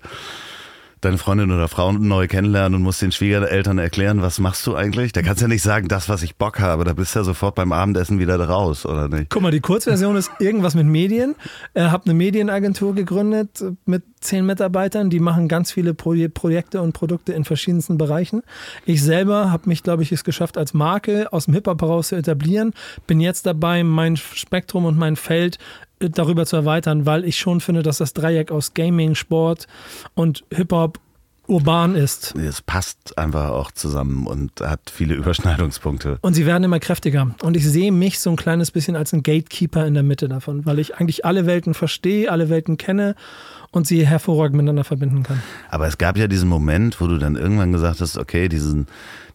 deine Freundin oder Frau neu kennenlernen und musst den Schwiegereltern erklären, was machst du eigentlich? Da kannst du ja nicht sagen, das, was ich Bock habe. Da bist du ja sofort beim Abendessen wieder raus, oder nicht? Guck mal, die Kurzversion ist irgendwas mit Medien. Ich habe eine Medienagentur gegründet mit zehn Mitarbeitern. Die machen ganz viele Pro Projekte und Produkte in verschiedensten Bereichen. Ich selber habe mich, glaube ich, es geschafft, als Marke aus dem Hip-Hop heraus zu etablieren. Bin jetzt dabei, mein Spektrum und mein Feld darüber zu erweitern, weil ich schon finde, dass das Dreieck aus Gaming, Sport und Hip-Hop urban ist. Es passt einfach auch zusammen und hat viele Überschneidungspunkte. Und sie werden immer kräftiger. Und ich sehe mich so ein kleines bisschen als ein Gatekeeper in der Mitte davon, weil ich eigentlich alle Welten verstehe, alle Welten kenne und sie hervorragend miteinander verbinden kann. Aber es gab ja diesen Moment, wo du dann irgendwann gesagt hast, okay, diesen,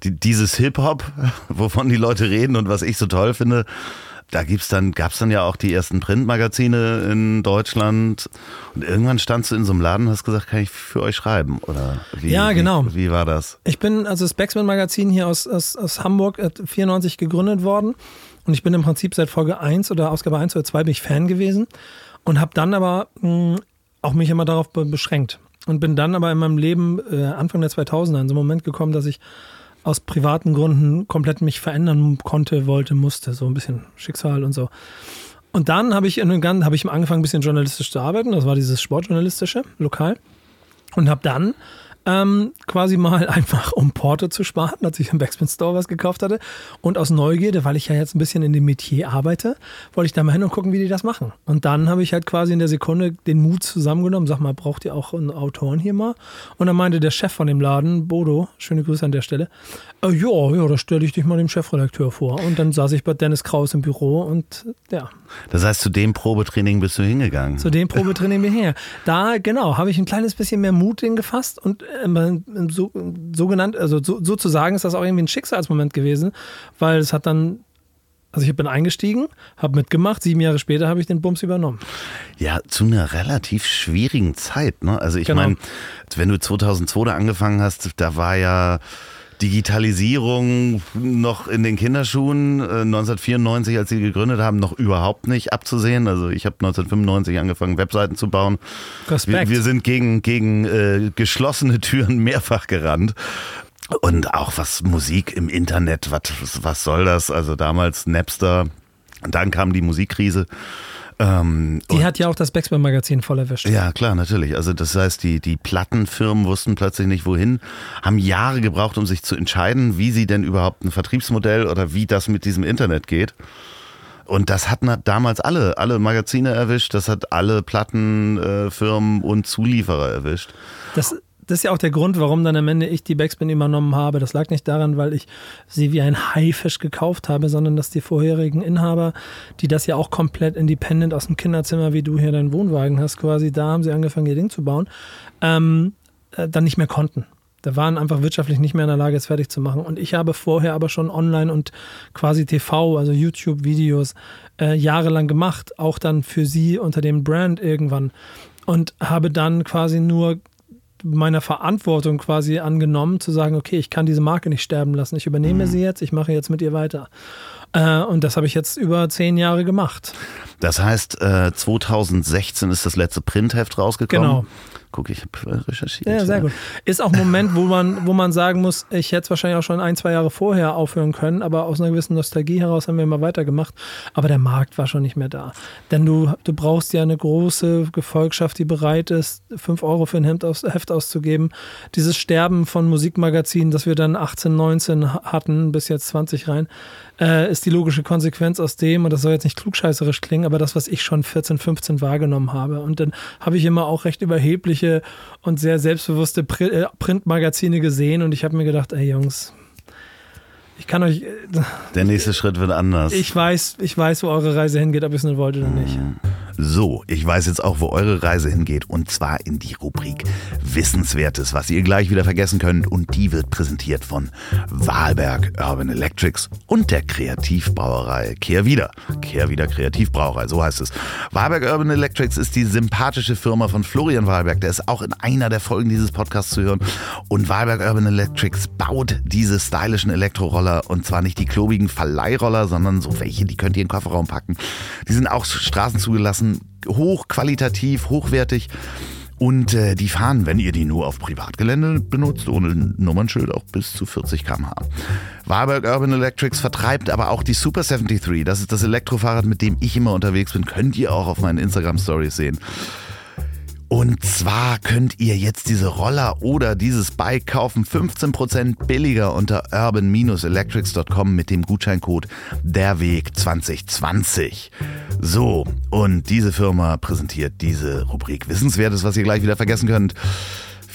die, dieses Hip-Hop, wovon die Leute reden und was ich so toll finde, da gibt's dann, gab's dann ja auch die ersten Printmagazine in Deutschland. Und irgendwann standst du in so einem Laden und hast gesagt, kann ich für euch schreiben? Oder wie, ja, genau. Wie, wie war das? Ich bin, also das Backspin Magazin hier aus, aus, aus Hamburg, 94 gegründet worden. Und ich bin im Prinzip seit Folge 1 oder Ausgabe 1 oder 2 bin ich Fan gewesen. Und habe dann aber mh, auch mich immer darauf beschränkt. Und bin dann aber in meinem Leben äh, Anfang der 2000er in so einen Moment gekommen, dass ich aus privaten Gründen komplett mich verändern konnte, wollte, musste. So ein bisschen Schicksal und so. Und dann habe ich, hab ich angefangen, ein bisschen journalistisch zu arbeiten. Das war dieses Sportjournalistische, lokal. Und habe dann ähm, quasi mal einfach um Porto zu sparen, als ich im Backspin Store was gekauft hatte. Und aus Neugierde, weil ich ja jetzt ein bisschen in dem Metier arbeite, wollte ich da mal hin und gucken, wie die das machen. Und dann habe ich halt quasi in der Sekunde den Mut zusammengenommen, sag mal, braucht ihr auch einen Autoren hier mal? Und dann meinte der Chef von dem Laden, Bodo, schöne Grüße an der Stelle, äh, ja, ja, da stelle ich dich mal dem Chefredakteur vor. Und dann saß ich bei Dennis Kraus im Büro und ja. Das heißt, zu dem Probetraining bist du hingegangen? Zu dem Probetraining bin ich her. Da, genau, habe ich ein kleines bisschen mehr Mut gefasst und so, so genannt, also so, sozusagen ist das auch irgendwie ein Schicksalsmoment gewesen, weil es hat dann also ich bin eingestiegen, habe mitgemacht, sieben Jahre später habe ich den Bums übernommen. Ja, zu einer relativ schwierigen Zeit. Ne? Also ich genau. meine, wenn du 2002 da angefangen hast, da war ja Digitalisierung noch in den Kinderschuhen. 1994, äh, als sie gegründet haben, noch überhaupt nicht abzusehen. Also ich habe 1995 angefangen, Webseiten zu bauen. Respekt. Wir, wir sind gegen, gegen äh, geschlossene Türen mehrfach gerannt. Und auch was Musik im Internet, was, was soll das? Also damals Napster, dann kam die Musikkrise. Ähm, die hat ja auch das Backspin-Magazin voll erwischt. Ja, klar, natürlich. Also das heißt, die, die Plattenfirmen wussten plötzlich nicht wohin, haben Jahre gebraucht, um sich zu entscheiden, wie sie denn überhaupt ein Vertriebsmodell oder wie das mit diesem Internet geht. Und das hat damals alle, alle Magazine erwischt, das hat alle Plattenfirmen und Zulieferer erwischt. Das das ist ja auch der Grund, warum dann am Ende ich die Backspin übernommen habe. Das lag nicht daran, weil ich sie wie ein Haifisch gekauft habe, sondern dass die vorherigen Inhaber, die das ja auch komplett independent aus dem Kinderzimmer, wie du hier deinen Wohnwagen hast, quasi, da haben sie angefangen, ihr Ding zu bauen, ähm, äh, dann nicht mehr konnten. Da waren einfach wirtschaftlich nicht mehr in der Lage, es fertig zu machen. Und ich habe vorher aber schon online und quasi TV, also YouTube-Videos, äh, jahrelang gemacht, auch dann für sie unter dem Brand irgendwann. Und habe dann quasi nur meiner Verantwortung quasi angenommen, zu sagen, okay, ich kann diese Marke nicht sterben lassen. Ich übernehme mhm. sie jetzt, ich mache jetzt mit ihr weiter. Äh, und das habe ich jetzt über zehn Jahre gemacht. Das heißt, äh, 2016 ist das letzte Printheft rausgekommen. Genau. Guck, ich habe recherchiert. Ja, sehr gut. Ist auch ein Moment, wo man, wo man sagen muss, ich hätte es wahrscheinlich auch schon ein, zwei Jahre vorher aufhören können, aber aus einer gewissen Nostalgie heraus haben wir immer weitergemacht. Aber der Markt war schon nicht mehr da. Denn du, du brauchst ja eine große Gefolgschaft, die bereit ist, fünf Euro für ein Hemd aus, Heft auszugeben. Dieses Sterben von Musikmagazinen, das wir dann 18, 19 hatten, bis jetzt 20 rein, äh, ist die logische Konsequenz aus dem, und das soll jetzt nicht klugscheißerisch klingen, aber das, was ich schon 14, 15 wahrgenommen habe. Und dann habe ich immer auch recht überhebliche und sehr selbstbewusste äh, Printmagazine gesehen und ich habe mir gedacht, ey Jungs, ich kann euch. Äh, Der nächste Schritt wird anders. Ich weiß, ich weiß, wo eure Reise hingeht, ob ihr es nur wollt oder nicht. So, ich weiß jetzt auch, wo eure Reise hingeht und zwar in die Rubrik Wissenswertes, was ihr gleich wieder vergessen könnt und die wird präsentiert von Wahlberg Urban Electrics und der Kreativbrauerei Kehrwieder. Kehrwieder Kreativbrauerei, so heißt es. Wahlberg Urban Electrics ist die sympathische Firma von Florian Wahlberg, der ist auch in einer der Folgen dieses Podcasts zu hören und Wahlberg Urban Electrics baut diese stylischen Elektroroller und zwar nicht die klobigen Verleihroller, sondern so welche, die könnt ihr in den Kofferraum packen. Die sind auch Straßen zugelassen hochqualitativ, hochwertig. Und äh, die fahren, wenn ihr die nur auf Privatgelände benutzt, ohne Nummernschild, auch bis zu 40 km/h. Warburg Urban Electrics vertreibt aber auch die Super 73. Das ist das Elektrofahrrad, mit dem ich immer unterwegs bin. Könnt ihr auch auf meinen Instagram-Stories sehen. Und zwar könnt ihr jetzt diese Roller oder dieses Bike kaufen 15% billiger unter urban-electrics.com mit dem Gutscheincode derweg 2020. So, und diese Firma präsentiert diese Rubrik Wissenswertes, was ihr gleich wieder vergessen könnt.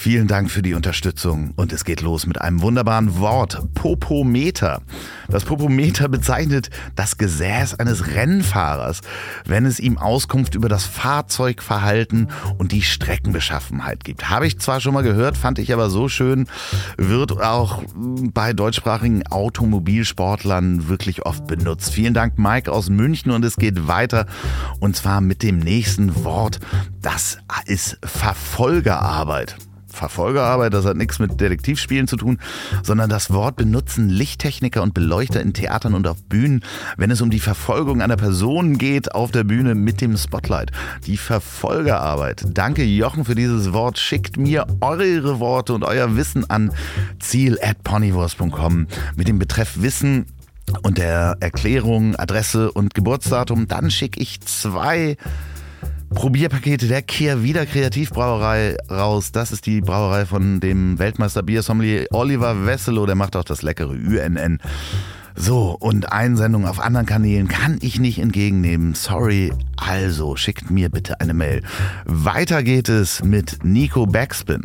Vielen Dank für die Unterstützung und es geht los mit einem wunderbaren Wort, Popometer. Das Popometer bezeichnet das Gesäß eines Rennfahrers, wenn es ihm Auskunft über das Fahrzeugverhalten und die Streckenbeschaffenheit gibt. Habe ich zwar schon mal gehört, fand ich aber so schön, wird auch bei deutschsprachigen Automobilsportlern wirklich oft benutzt. Vielen Dank Mike aus München und es geht weiter und zwar mit dem nächsten Wort. Das ist Verfolgerarbeit. Verfolgerarbeit, das hat nichts mit Detektivspielen zu tun, sondern das Wort benutzen Lichttechniker und Beleuchter in Theatern und auf Bühnen, wenn es um die Verfolgung einer Person geht auf der Bühne mit dem Spotlight. Die Verfolgerarbeit. Danke Jochen für dieses Wort. Schickt mir eure Worte und euer Wissen an ziel at ponywurst.com mit dem Betreff Wissen und der Erklärung, Adresse und Geburtsdatum. Dann schicke ich zwei Probierpakete der Kehr wieder Kreativbrauerei raus. Das ist die Brauerei von dem Weltmeister Biersommelier Oliver Wesselow. Der macht auch das leckere UNN. So, und Einsendungen auf anderen Kanälen kann ich nicht entgegennehmen. Sorry. Also, schickt mir bitte eine Mail. Weiter geht es mit Nico Backspin.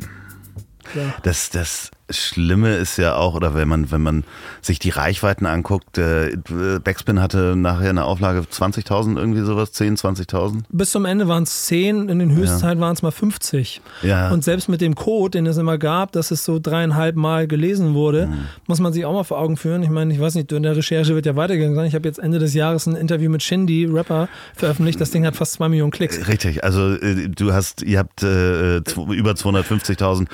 Ja. Das, das Schlimme ist ja auch, oder wenn man, wenn man sich die Reichweiten anguckt, äh, Backspin hatte nachher eine Auflage 20.000, irgendwie sowas, 10, 20.000? Bis zum Ende waren es 10, in den Höchstzeiten ja. waren es mal 50. Ja. Und selbst mit dem Code, den es immer gab, dass es so dreieinhalb Mal gelesen wurde, mhm. muss man sich auch mal vor Augen führen. Ich meine, ich weiß nicht, in der Recherche wird ja weitergegangen sein. Ich habe jetzt Ende des Jahres ein Interview mit Shindy, Rapper, veröffentlicht. Das Ding hat fast zwei Millionen Klicks. Richtig, also äh, du hast, ihr habt äh, über 250.000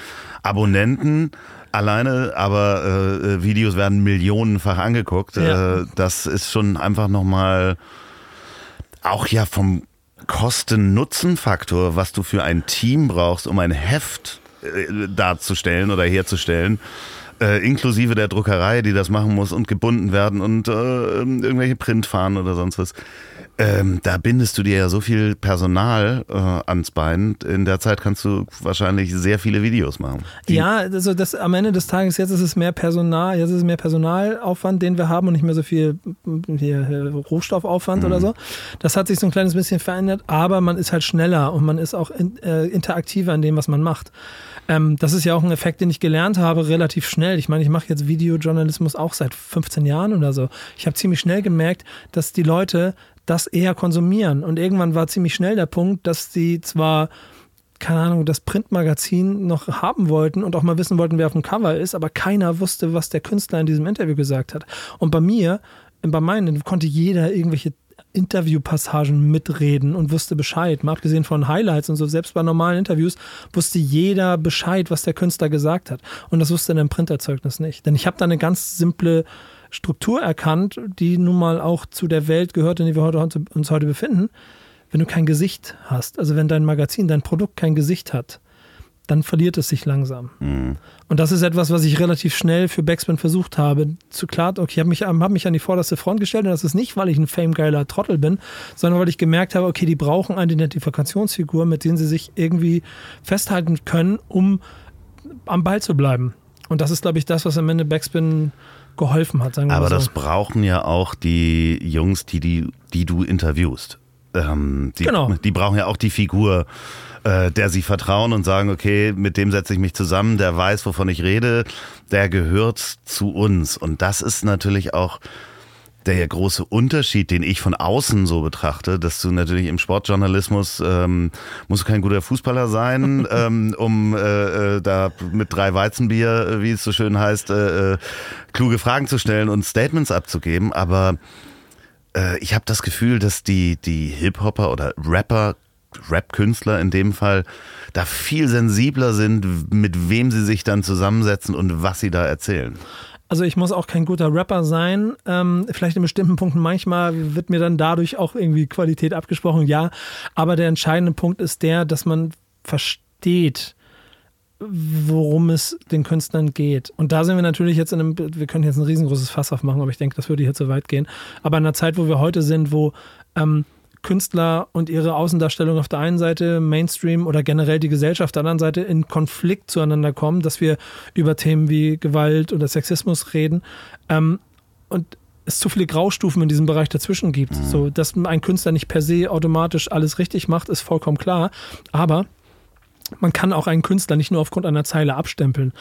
Abonnenten alleine, aber äh, Videos werden millionenfach angeguckt. Ja. Äh, das ist schon einfach nochmal auch ja vom Kosten-Nutzen-Faktor, was du für ein Team brauchst, um ein Heft äh, darzustellen oder herzustellen. Äh, inklusive der Druckerei, die das machen muss und gebunden werden und äh, irgendwelche Printfahren oder sonst was. Ähm, da bindest du dir ja so viel Personal äh, ans Bein. In der Zeit kannst du wahrscheinlich sehr viele Videos machen. Ja, also das am Ende des Tages jetzt ist es mehr Personal, jetzt ist es mehr Personalaufwand, den wir haben und nicht mehr so viel hier, Rohstoffaufwand mhm. oder so. Das hat sich so ein kleines bisschen verändert, aber man ist halt schneller und man ist auch in, äh, interaktiver in dem, was man macht. Ähm, das ist ja auch ein Effekt, den ich gelernt habe, relativ schnell. Ich meine, ich mache jetzt Videojournalismus auch seit 15 Jahren oder so. Ich habe ziemlich schnell gemerkt, dass die Leute das eher konsumieren. Und irgendwann war ziemlich schnell der Punkt, dass sie zwar keine Ahnung, das Printmagazin noch haben wollten und auch mal wissen wollten, wer auf dem Cover ist, aber keiner wusste, was der Künstler in diesem Interview gesagt hat. Und bei mir, bei meinen, konnte jeder irgendwelche Interviewpassagen mitreden und wusste Bescheid. Mal abgesehen von Highlights und so, selbst bei normalen Interviews wusste jeder Bescheid, was der Künstler gesagt hat. Und das wusste in einem Printerzeugnis nicht. Denn ich habe da eine ganz simple Struktur erkannt, die nun mal auch zu der Welt gehört, in der wir heute, uns heute befinden. Wenn du kein Gesicht hast, also wenn dein Magazin, dein Produkt kein Gesicht hat, dann verliert es sich langsam. Mhm. Und das ist etwas, was ich relativ schnell für Backspin versucht habe. Zu klar, okay, ich habe mich, hab mich an die vorderste Front gestellt und das ist nicht, weil ich ein famegeiler Trottel bin, sondern weil ich gemerkt habe, okay, die brauchen eine Identifikationsfigur, mit denen sie sich irgendwie festhalten können, um am Ball zu bleiben. Und das ist, glaube ich, das, was am Ende Backspin geholfen hat. Sagen wir Aber so. das brauchen ja auch die Jungs, die, die, die du interviewst. Ähm, die, genau. die brauchen ja auch die Figur, äh, der sie vertrauen und sagen, okay, mit dem setze ich mich zusammen, der weiß, wovon ich rede, der gehört zu uns. Und das ist natürlich auch der große Unterschied, den ich von außen so betrachte, dass du natürlich im Sportjournalismus ähm, musst du kein guter Fußballer sein, ähm, um äh, äh, da mit drei Weizenbier, wie es so schön heißt, äh, äh, kluge Fragen zu stellen und Statements abzugeben. Aber äh, ich habe das Gefühl, dass die die Hip-Hopper oder Rapper Rap-Künstler in dem Fall da viel sensibler sind, mit wem sie sich dann zusammensetzen und was sie da erzählen. Also ich muss auch kein guter Rapper sein. Ähm, vielleicht in bestimmten Punkten manchmal wird mir dann dadurch auch irgendwie Qualität abgesprochen, ja. Aber der entscheidende Punkt ist der, dass man versteht, worum es den Künstlern geht. Und da sind wir natürlich jetzt in einem, wir können jetzt ein riesengroßes Fass aufmachen, aber ich denke, das würde hier zu weit gehen. Aber in einer Zeit, wo wir heute sind, wo ähm, Künstler und ihre Außendarstellung auf der einen Seite, Mainstream oder generell die Gesellschaft auf der anderen Seite in Konflikt zueinander kommen, dass wir über Themen wie Gewalt oder Sexismus reden. Ähm, und es zu viele Graustufen in diesem Bereich dazwischen gibt. Mhm. So, dass ein Künstler nicht per se automatisch alles richtig macht, ist vollkommen klar. Aber man kann auch einen Künstler nicht nur aufgrund einer Zeile abstempeln.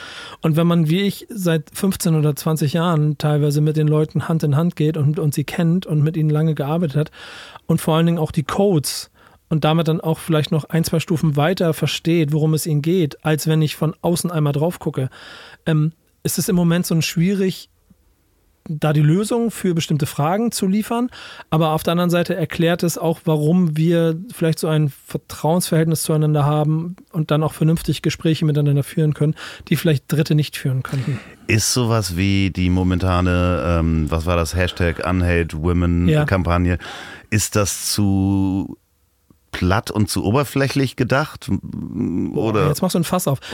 Und wenn man, wie ich, seit 15 oder 20 Jahren teilweise mit den Leuten Hand in Hand geht und, und sie kennt und mit ihnen lange gearbeitet hat und vor allen Dingen auch die Codes und damit dann auch vielleicht noch ein, zwei Stufen weiter versteht, worum es ihnen geht, als wenn ich von außen einmal drauf gucke, ähm, ist es im Moment so schwierig, da die Lösung für bestimmte Fragen zu liefern. Aber auf der anderen Seite erklärt es auch, warum wir vielleicht so ein Vertrauensverhältnis zueinander haben und dann auch vernünftig Gespräche miteinander führen können, die vielleicht Dritte nicht führen könnten. Ist sowas wie die momentane, ähm, was war das, Hashtag Unhate Women Kampagne, ja. ist das zu platt und zu oberflächlich gedacht? Oder? Boah, jetzt machst du ein Fass auf.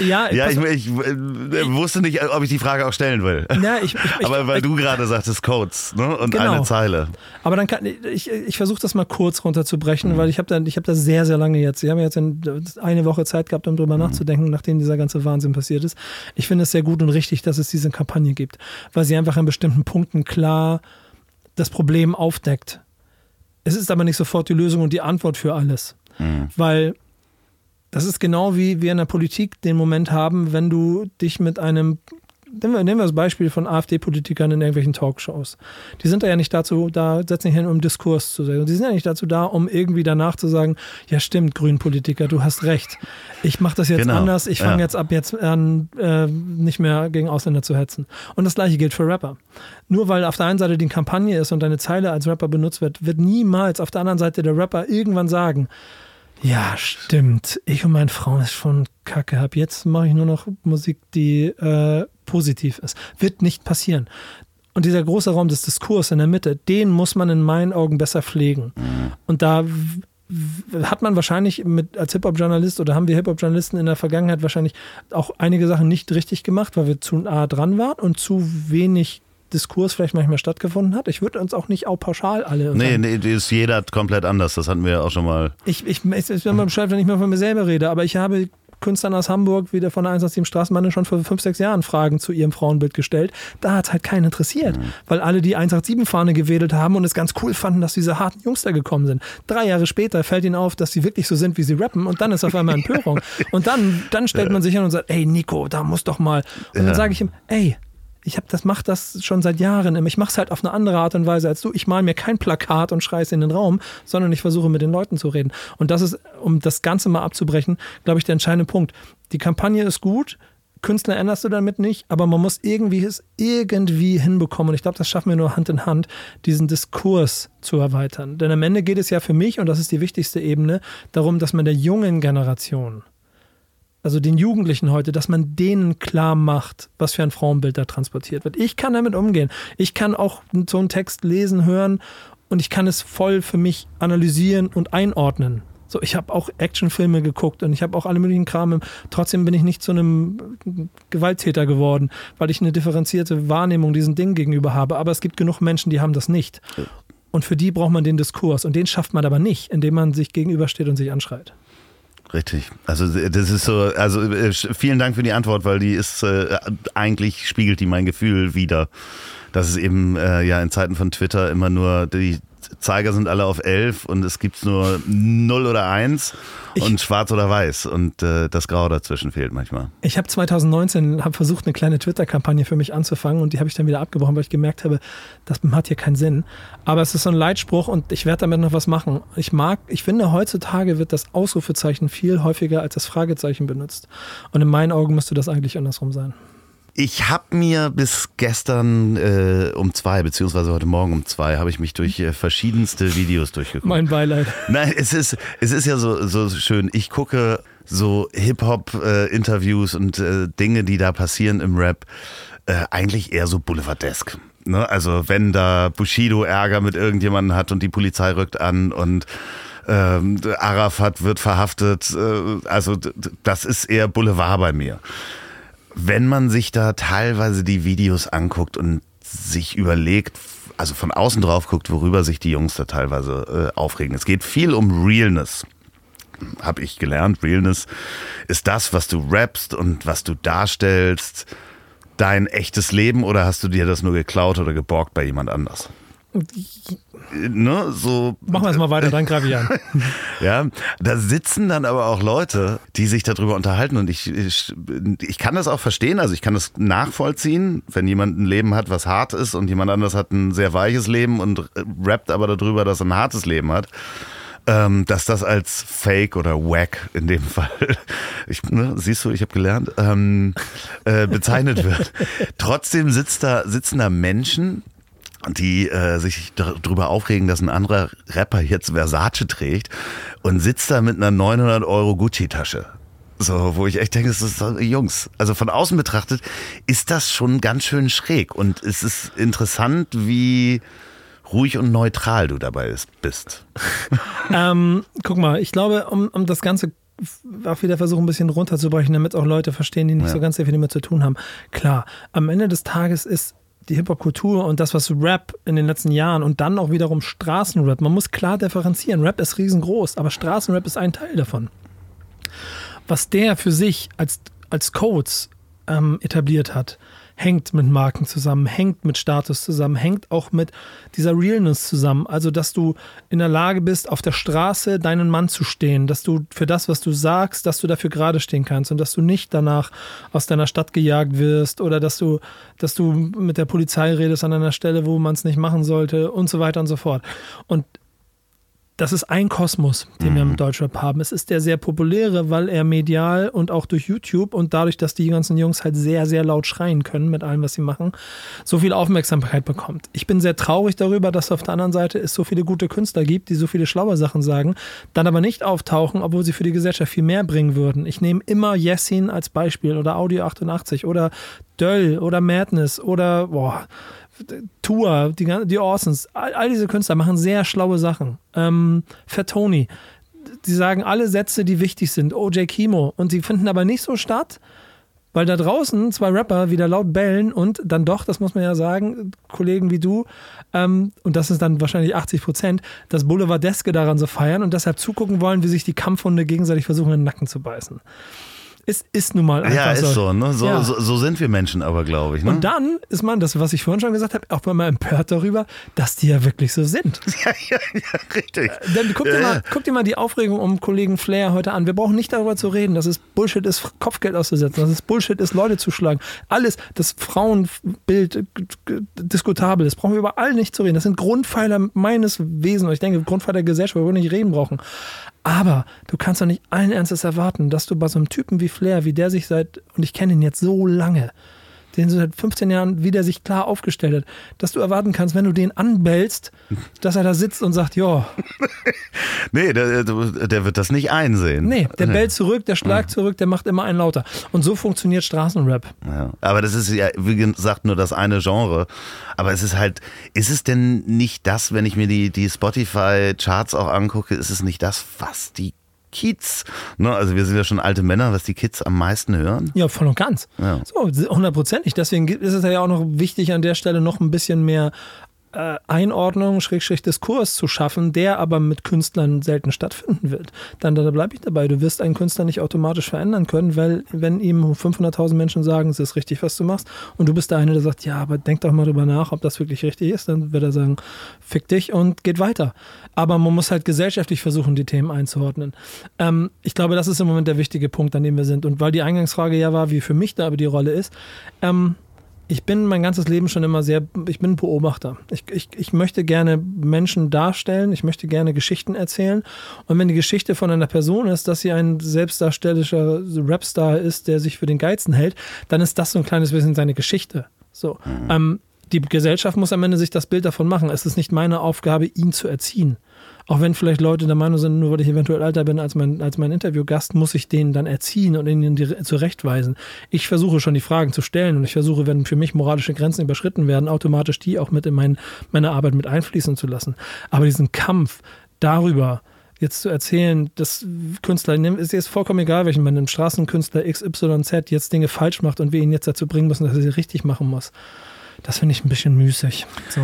Ich, ja, ja ich, ich, ich, wusste nicht, ob ich die Frage auch stellen will. Ja, Aber weil du gerade sagtest Codes ne? und genau. eine Zeile. Aber dann kann ich, ich versuche das mal kurz runterzubrechen, mhm. weil ich habe da, hab da sehr, sehr lange jetzt, wir haben jetzt eine Woche Zeit gehabt, um drüber mhm. nachzudenken, nachdem dieser ganze Wahnsinn passiert ist. Ich finde es sehr gut und richtig, dass es diese Kampagne gibt, weil sie einfach an bestimmten Punkten klar das Problem aufdeckt. Es ist aber nicht sofort die Lösung und die Antwort für alles. Mhm. Weil das ist genau wie wir in der Politik den Moment haben, wenn du dich mit einem nehmen wir, nehmen wir das Beispiel von AfD-Politikern in irgendwelchen Talkshows. Die sind da ja nicht dazu da, setzen sich hin, um Diskurs zu sagen. Die sind ja nicht dazu da, um irgendwie danach zu sagen, ja stimmt, Grünen-Politiker, du hast recht. Ich mache das jetzt genau. anders, ich fange ja. jetzt ab jetzt an, äh, nicht mehr gegen Ausländer zu hetzen. Und das gleiche gilt für Rapper. Nur weil auf der einen Seite die Kampagne ist und deine Zeile als Rapper benutzt wird, wird niemals auf der anderen Seite der Rapper irgendwann sagen, ja, stimmt. Ich und meine Frau ist schon kacke. Ab jetzt mache ich nur noch Musik, die äh, positiv ist. Wird nicht passieren. Und dieser große Raum des Diskurs in der Mitte, den muss man in meinen Augen besser pflegen. Und da hat man wahrscheinlich mit, als Hip-Hop-Journalist oder haben wir Hip-Hop-Journalisten in der Vergangenheit wahrscheinlich auch einige Sachen nicht richtig gemacht, weil wir zu nah dran waren und zu wenig Diskurs vielleicht manchmal stattgefunden hat. Ich würde uns auch nicht auch pauschal alle. Nee, nee, ist jeder komplett anders. Das hatten wir auch schon mal. Ich, ich, ich, ich bin mal bescheuert, wenn ich mal von mir selber rede, aber ich habe Künstlern aus Hamburg, wie der von der 187 Straßenbahn, schon vor fünf, sechs Jahren Fragen zu ihrem Frauenbild gestellt. Da hat es halt keinen interessiert, mhm. weil alle die 187-Fahne gewedelt haben und es ganz cool fanden, dass diese harten Jungs da gekommen sind. Drei Jahre später fällt ihnen auf, dass sie wirklich so sind, wie sie rappen und dann ist auf einmal Empörung. und dann, dann stellt man sich hin und sagt, ey Nico, da muss doch mal. Und dann sage ich ihm, ey, ich habe das mache das schon seit Jahren. Ich mache es halt auf eine andere Art und Weise als du. Ich male mir kein Plakat und schreie es in den Raum, sondern ich versuche mit den Leuten zu reden. Und das ist, um das Ganze mal abzubrechen, glaube ich, der entscheidende Punkt. Die Kampagne ist gut. Künstler änderst du damit nicht, aber man muss irgendwie es irgendwie hinbekommen. Und ich glaube, das schaffen wir nur Hand in Hand, diesen Diskurs zu erweitern. Denn am Ende geht es ja für mich, und das ist die wichtigste Ebene, darum, dass man der jungen Generation also den Jugendlichen heute, dass man denen klar macht, was für ein Frauenbild da transportiert wird. Ich kann damit umgehen. Ich kann auch so einen Text lesen, hören und ich kann es voll für mich analysieren und einordnen. So, ich habe auch Actionfilme geguckt und ich habe auch alle möglichen Kram. Trotzdem bin ich nicht zu einem Gewalttäter geworden, weil ich eine differenzierte Wahrnehmung diesen Dingen gegenüber habe. Aber es gibt genug Menschen, die haben das nicht. Und für die braucht man den Diskurs. Und den schafft man aber nicht, indem man sich gegenübersteht und sich anschreit. Richtig. Also das ist so, also äh, vielen Dank für die Antwort, weil die ist äh, eigentlich spiegelt die mein Gefühl wieder, dass es eben äh, ja in Zeiten von Twitter immer nur die Zeiger sind alle auf 11 und es gibt nur 0 oder 1 und schwarz oder weiß und äh, das Grau dazwischen fehlt manchmal. Ich habe 2019 hab versucht, eine kleine Twitter-Kampagne für mich anzufangen und die habe ich dann wieder abgebrochen, weil ich gemerkt habe, das hat hier keinen Sinn. Aber es ist so ein Leitspruch und ich werde damit noch was machen. Ich mag, ich finde, heutzutage wird das Ausrufezeichen viel häufiger als das Fragezeichen benutzt. Und in meinen Augen müsste das eigentlich andersrum sein. Ich habe mir bis gestern äh, um zwei, beziehungsweise heute Morgen um zwei, habe ich mich durch äh, verschiedenste Videos durchgeguckt. Mein Beileid. Nein, es ist, es ist ja so, so schön. Ich gucke so Hip-Hop-Interviews äh, und äh, Dinge, die da passieren im Rap, äh, eigentlich eher so Boulevardesk. Ne? Also wenn da Bushido Ärger mit irgendjemandem hat und die Polizei rückt an und ähm, Arafat wird verhaftet, äh, also das ist eher Boulevard bei mir wenn man sich da teilweise die Videos anguckt und sich überlegt, also von außen drauf guckt, worüber sich die Jungs da teilweise äh, aufregen. Es geht viel um Realness. Hab ich gelernt. Realness ist das, was du rappst und was du darstellst, dein echtes Leben oder hast du dir das nur geklaut oder geborgt bei jemand anders? Ne, so. Machen wir es mal weiter, dann greife ich an. ja, da sitzen dann aber auch Leute, die sich darüber unterhalten und ich, ich, ich kann das auch verstehen, also ich kann das nachvollziehen, wenn jemand ein Leben hat, was hart ist und jemand anders hat ein sehr weiches Leben und rappt aber darüber, dass er ein hartes Leben hat ähm, dass das als Fake oder Wack in dem Fall, ich, ne, siehst du, ich habe gelernt, ähm, äh, bezeichnet wird. Trotzdem sitzt da, sitzen da Menschen, die äh, sich darüber aufregen, dass ein anderer Rapper jetzt Versace trägt und sitzt da mit einer 900 Euro Gucci-Tasche. So, wo ich echt denke, das ist Jungs. Also von außen betrachtet ist das schon ganz schön schräg und es ist interessant, wie ruhig und neutral du dabei bist. ähm, guck mal, ich glaube, um, um das Ganze auch wieder versuchen, ein bisschen runterzubrechen, damit auch Leute verstehen, die nicht ja. so ganz sehr viel damit zu tun haben. Klar, am Ende des Tages ist die Hip-Hop-Kultur und das, was Rap in den letzten Jahren und dann auch wiederum Straßenrap, man muss klar differenzieren. Rap ist riesengroß, aber Straßenrap ist ein Teil davon. Was der für sich als, als Codes ähm, etabliert hat, hängt mit Marken zusammen, hängt mit Status zusammen, hängt auch mit dieser Realness zusammen. Also, dass du in der Lage bist, auf der Straße deinen Mann zu stehen, dass du für das, was du sagst, dass du dafür gerade stehen kannst und dass du nicht danach aus deiner Stadt gejagt wirst oder dass du, dass du mit der Polizei redest an einer Stelle, wo man es nicht machen sollte und so weiter und so fort. Und das ist ein Kosmos, den mhm. wir im Deutschrap haben. Es ist der sehr populäre, weil er medial und auch durch YouTube und dadurch, dass die ganzen Jungs halt sehr, sehr laut schreien können mit allem, was sie machen, so viel Aufmerksamkeit bekommt. Ich bin sehr traurig darüber, dass auf der anderen Seite es so viele gute Künstler gibt, die so viele schlaue Sachen sagen, dann aber nicht auftauchen, obwohl sie für die Gesellschaft viel mehr bringen würden. Ich nehme immer Yessin als Beispiel oder Audio 88 oder Döll oder Madness oder boah, Tour, die, die Orsons, all, all, diese Künstler machen sehr schlaue Sachen. Ähm, Fatoni, die sagen alle Sätze, die wichtig sind. OJ Kimo. Und sie finden aber nicht so statt, weil da draußen zwei Rapper wieder laut bellen und dann doch, das muss man ja sagen, Kollegen wie du, ähm, und das ist dann wahrscheinlich 80 Prozent, das Boulevardeske daran so feiern und deshalb zugucken wollen, wie sich die Kampfhunde gegenseitig versuchen, in den Nacken zu beißen. Es ist nun mal einfach ja, ist so. Ne? So, ja. so, so, sind wir Menschen aber, glaube ich. Ne? Und dann ist man, das, was ich vorhin schon gesagt habe, auch mal empört darüber, dass die ja wirklich so sind. Ja, ja, ja richtig. Äh, dann guck, dir mal, guck dir mal die Aufregung um Kollegen Flair heute an. Wir brauchen nicht darüber zu reden, dass es Bullshit ist, Kopfgeld auszusetzen, dass es Bullshit ist, Leute zu schlagen. Alles, das Frauenbild diskutabel ist, brauchen wir über all nicht zu reden. Das sind Grundpfeiler meines Wesens. Und ich denke, Grundpfeiler der Gesellschaft, wo wir nicht reden brauchen. Aber du kannst doch nicht allen Ernstes erwarten, dass du bei so einem Typen wie Flair, wie der sich seit, und ich kenne ihn jetzt so lange, den so seit 15 Jahren wieder sich klar aufgestellt hat, dass du erwarten kannst, wenn du den anbellst, dass er da sitzt und sagt, ja. nee, der, der, wird das nicht einsehen. Nee, der bellt zurück, der schlagt zurück, der macht immer einen lauter. Und so funktioniert Straßenrap. Ja, aber das ist ja, wie gesagt, nur das eine Genre. Aber es ist halt, ist es denn nicht das, wenn ich mir die, die Spotify-Charts auch angucke, ist es nicht das, was die Kids. Ne? Also wir sind ja schon alte Männer, was die Kids am meisten hören. Ja, voll und ganz. Ja. So, hundertprozentig. Deswegen ist es ja auch noch wichtig, an der Stelle noch ein bisschen mehr äh, Einordnung, Schrägstrich Diskurs zu schaffen, der aber mit Künstlern selten stattfinden wird. Dann da bleibe ich dabei. Du wirst einen Künstler nicht automatisch verändern können, weil wenn ihm 500.000 Menschen sagen, es ist richtig, was du machst, und du bist der eine, der sagt, ja, aber denk doch mal drüber nach, ob das wirklich richtig ist, dann wird er sagen, fick dich und geht weiter. Aber man muss halt gesellschaftlich versuchen, die Themen einzuordnen. Ähm, ich glaube, das ist im Moment der wichtige Punkt, an dem wir sind. Und weil die Eingangsfrage ja war, wie für mich da aber die Rolle ist, ähm, ich bin mein ganzes Leben schon immer sehr, ich bin Beobachter. Ich, ich, ich möchte gerne Menschen darstellen, ich möchte gerne Geschichten erzählen. Und wenn die Geschichte von einer Person ist, dass sie ein selbstdarstellischer Rapstar ist, der sich für den Geizen hält, dann ist das so ein kleines bisschen seine Geschichte. So. Mhm. Ähm, die Gesellschaft muss am Ende sich das Bild davon machen. Es ist nicht meine Aufgabe, ihn zu erziehen. Auch wenn vielleicht Leute der Meinung sind, nur weil ich eventuell älter bin als mein, als mein Interviewgast, muss ich den dann erziehen und ihnen zurechtweisen. Ich versuche schon die Fragen zu stellen und ich versuche, wenn für mich moralische Grenzen überschritten werden, automatisch die auch mit in mein, meine Arbeit mit einfließen zu lassen. Aber diesen Kampf darüber, jetzt zu erzählen, dass Künstler, ist jetzt vollkommen egal, welchen man einem Straßenkünstler XYZ jetzt Dinge falsch macht und wir ihn jetzt dazu bringen müssen, dass er sie richtig machen muss. Das finde ich ein bisschen müßig. So.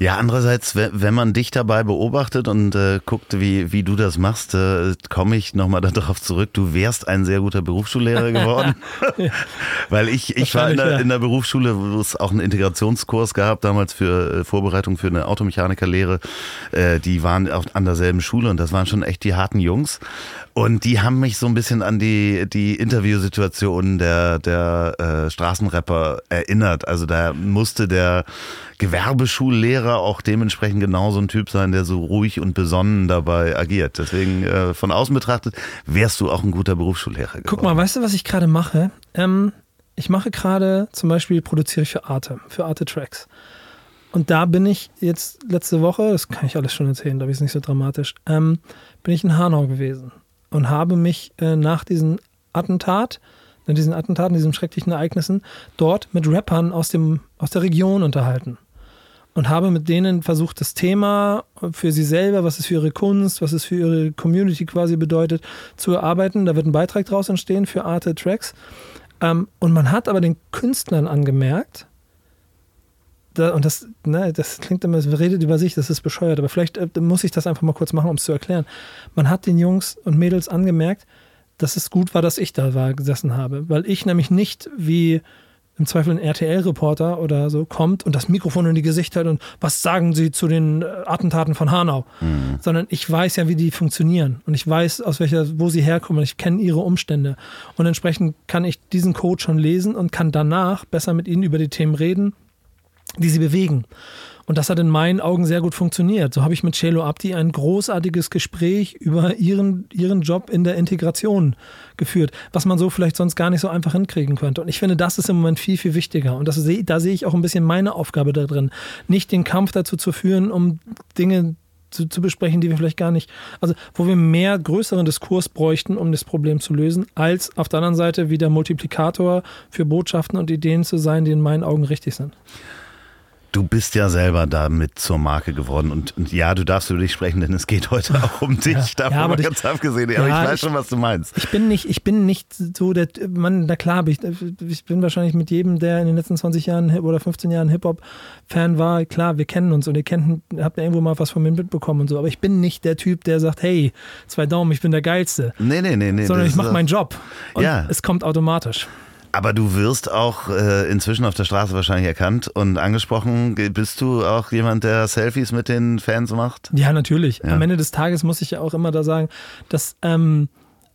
Ja, andererseits, wenn man dich dabei beobachtet und äh, guckt, wie, wie du das machst, äh, komme ich nochmal darauf zurück, du wärst ein sehr guter Berufsschullehrer geworden. Weil ich, ich war in der, ja. in der Berufsschule, wo es auch einen Integrationskurs gab, damals für äh, Vorbereitung für eine Automechanikerlehre. Äh, die waren auch an derselben Schule und das waren schon echt die harten Jungs. Und die haben mich so ein bisschen an die, die Interviewsituation der, der äh, Straßenrapper erinnert. Also da musste der Gewerbeschullehrer auch dementsprechend genauso ein Typ sein, der so ruhig und besonnen dabei agiert. Deswegen äh, von außen betrachtet wärst du auch ein guter Berufsschullehrer geworden. Guck mal, weißt du, was ich gerade mache? Ähm, ich mache gerade zum Beispiel, produziere ich für Arte, für Arte Tracks. Und da bin ich jetzt letzte Woche, das kann ich alles schon erzählen, da ist es nicht so dramatisch, ähm, bin ich in Hanau gewesen und habe mich äh, nach diesem Attentat, nach diesen Attentaten, diesen schrecklichen Ereignissen, dort mit Rappern aus, dem, aus der Region unterhalten. Und habe mit denen versucht, das Thema für sie selber, was es für ihre Kunst, was es für ihre Community quasi bedeutet, zu erarbeiten. Da wird ein Beitrag draus entstehen für Arte Tracks. Ähm, und man hat aber den Künstlern angemerkt, und das, ne, das klingt immer, es redet über sich, das ist bescheuert, aber vielleicht äh, muss ich das einfach mal kurz machen, um es zu erklären. Man hat den Jungs und Mädels angemerkt, dass es gut war, dass ich da war, gesessen habe, weil ich nämlich nicht wie im Zweifel ein RTL-Reporter oder so kommt und das Mikrofon in die Gesicht hält und was sagen sie zu den äh, Attentaten von Hanau, mhm. sondern ich weiß ja, wie die funktionieren und ich weiß, aus welcher, wo sie herkommen und ich kenne ihre Umstände und entsprechend kann ich diesen Code schon lesen und kann danach besser mit ihnen über die Themen reden, die sie bewegen. Und das hat in meinen Augen sehr gut funktioniert. So habe ich mit Celo Abdi ein großartiges Gespräch über ihren, ihren Job in der Integration geführt, was man so vielleicht sonst gar nicht so einfach hinkriegen könnte. Und ich finde, das ist im Moment viel, viel wichtiger. Und das seh, da sehe ich auch ein bisschen meine Aufgabe da drin. Nicht den Kampf dazu zu führen, um Dinge zu, zu, besprechen, die wir vielleicht gar nicht, also wo wir mehr größeren Diskurs bräuchten, um das Problem zu lösen, als auf der anderen Seite wieder Multiplikator für Botschaften und Ideen zu sein, die in meinen Augen richtig sind. Du bist ja selber damit zur Marke geworden und, und, ja, du darfst über dich sprechen, denn es geht heute auch um dich. Ja, Davon ja, aber ganz abgesehen. Ja, aber ich weiß ich, schon, was du meinst. Ich bin nicht, ich bin nicht so der, man, na klar, ich, ich bin wahrscheinlich mit jedem, der in den letzten 20 Jahren oder 15 Jahren Hip-Hop-Fan war, klar, wir kennen uns und ihr kennt, habt ja irgendwo mal was von mir mitbekommen und so. Aber ich bin nicht der Typ, der sagt, hey, zwei Daumen, ich bin der Geilste. Nee, nee, nee, nee. Sondern ich mache meinen Job. Und ja. es kommt automatisch. Aber du wirst auch äh, inzwischen auf der Straße wahrscheinlich erkannt und angesprochen. Bist du auch jemand, der Selfies mit den Fans macht? Ja, natürlich. Ja. Am Ende des Tages muss ich ja auch immer da sagen, dass, ähm,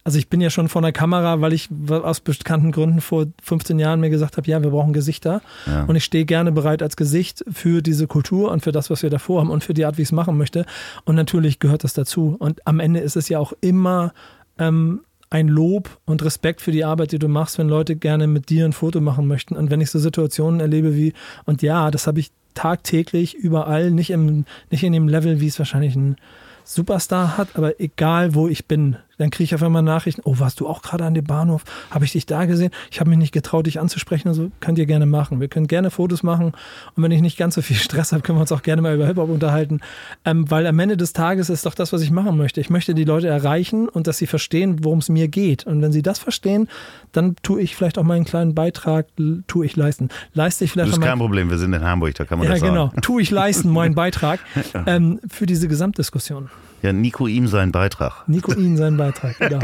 also ich bin ja schon vor der Kamera, weil ich aus bekannten Gründen vor 15 Jahren mir gesagt habe, ja, wir brauchen Gesichter. Ja. Und ich stehe gerne bereit als Gesicht für diese Kultur und für das, was wir davor haben und für die Art, wie ich es machen möchte. Und natürlich gehört das dazu. Und am Ende ist es ja auch immer ähm, ein Lob und Respekt für die Arbeit, die du machst, wenn Leute gerne mit dir ein Foto machen möchten. Und wenn ich so Situationen erlebe wie, und ja, das habe ich tagtäglich überall, nicht, im, nicht in dem Level, wie es wahrscheinlich ein Superstar hat, aber egal wo ich bin, dann kriege ich auf einmal Nachrichten, oh, warst du auch gerade an dem Bahnhof? Habe ich dich da gesehen? Ich habe mich nicht getraut, dich anzusprechen. Also könnt ihr gerne machen. Wir können gerne Fotos machen. Und wenn ich nicht ganz so viel Stress habe, können wir uns auch gerne mal über Hip-Hop unterhalten. Ähm, weil am Ende des Tages ist doch das, was ich machen möchte. Ich möchte die Leute erreichen und dass sie verstehen, worum es mir geht. Und wenn sie das verstehen, dann tue ich vielleicht auch meinen kleinen Beitrag, tue ich leisten. Leiste ich vielleicht Das ist kein Problem, wir sind in Hamburg, da kann man ja, das sagen. Ja, genau. Tue ich leisten meinen Beitrag ähm, für diese Gesamtdiskussion. Ja, Nico ihm seinen Beitrag. Nico ihm seinen Beitrag, genau.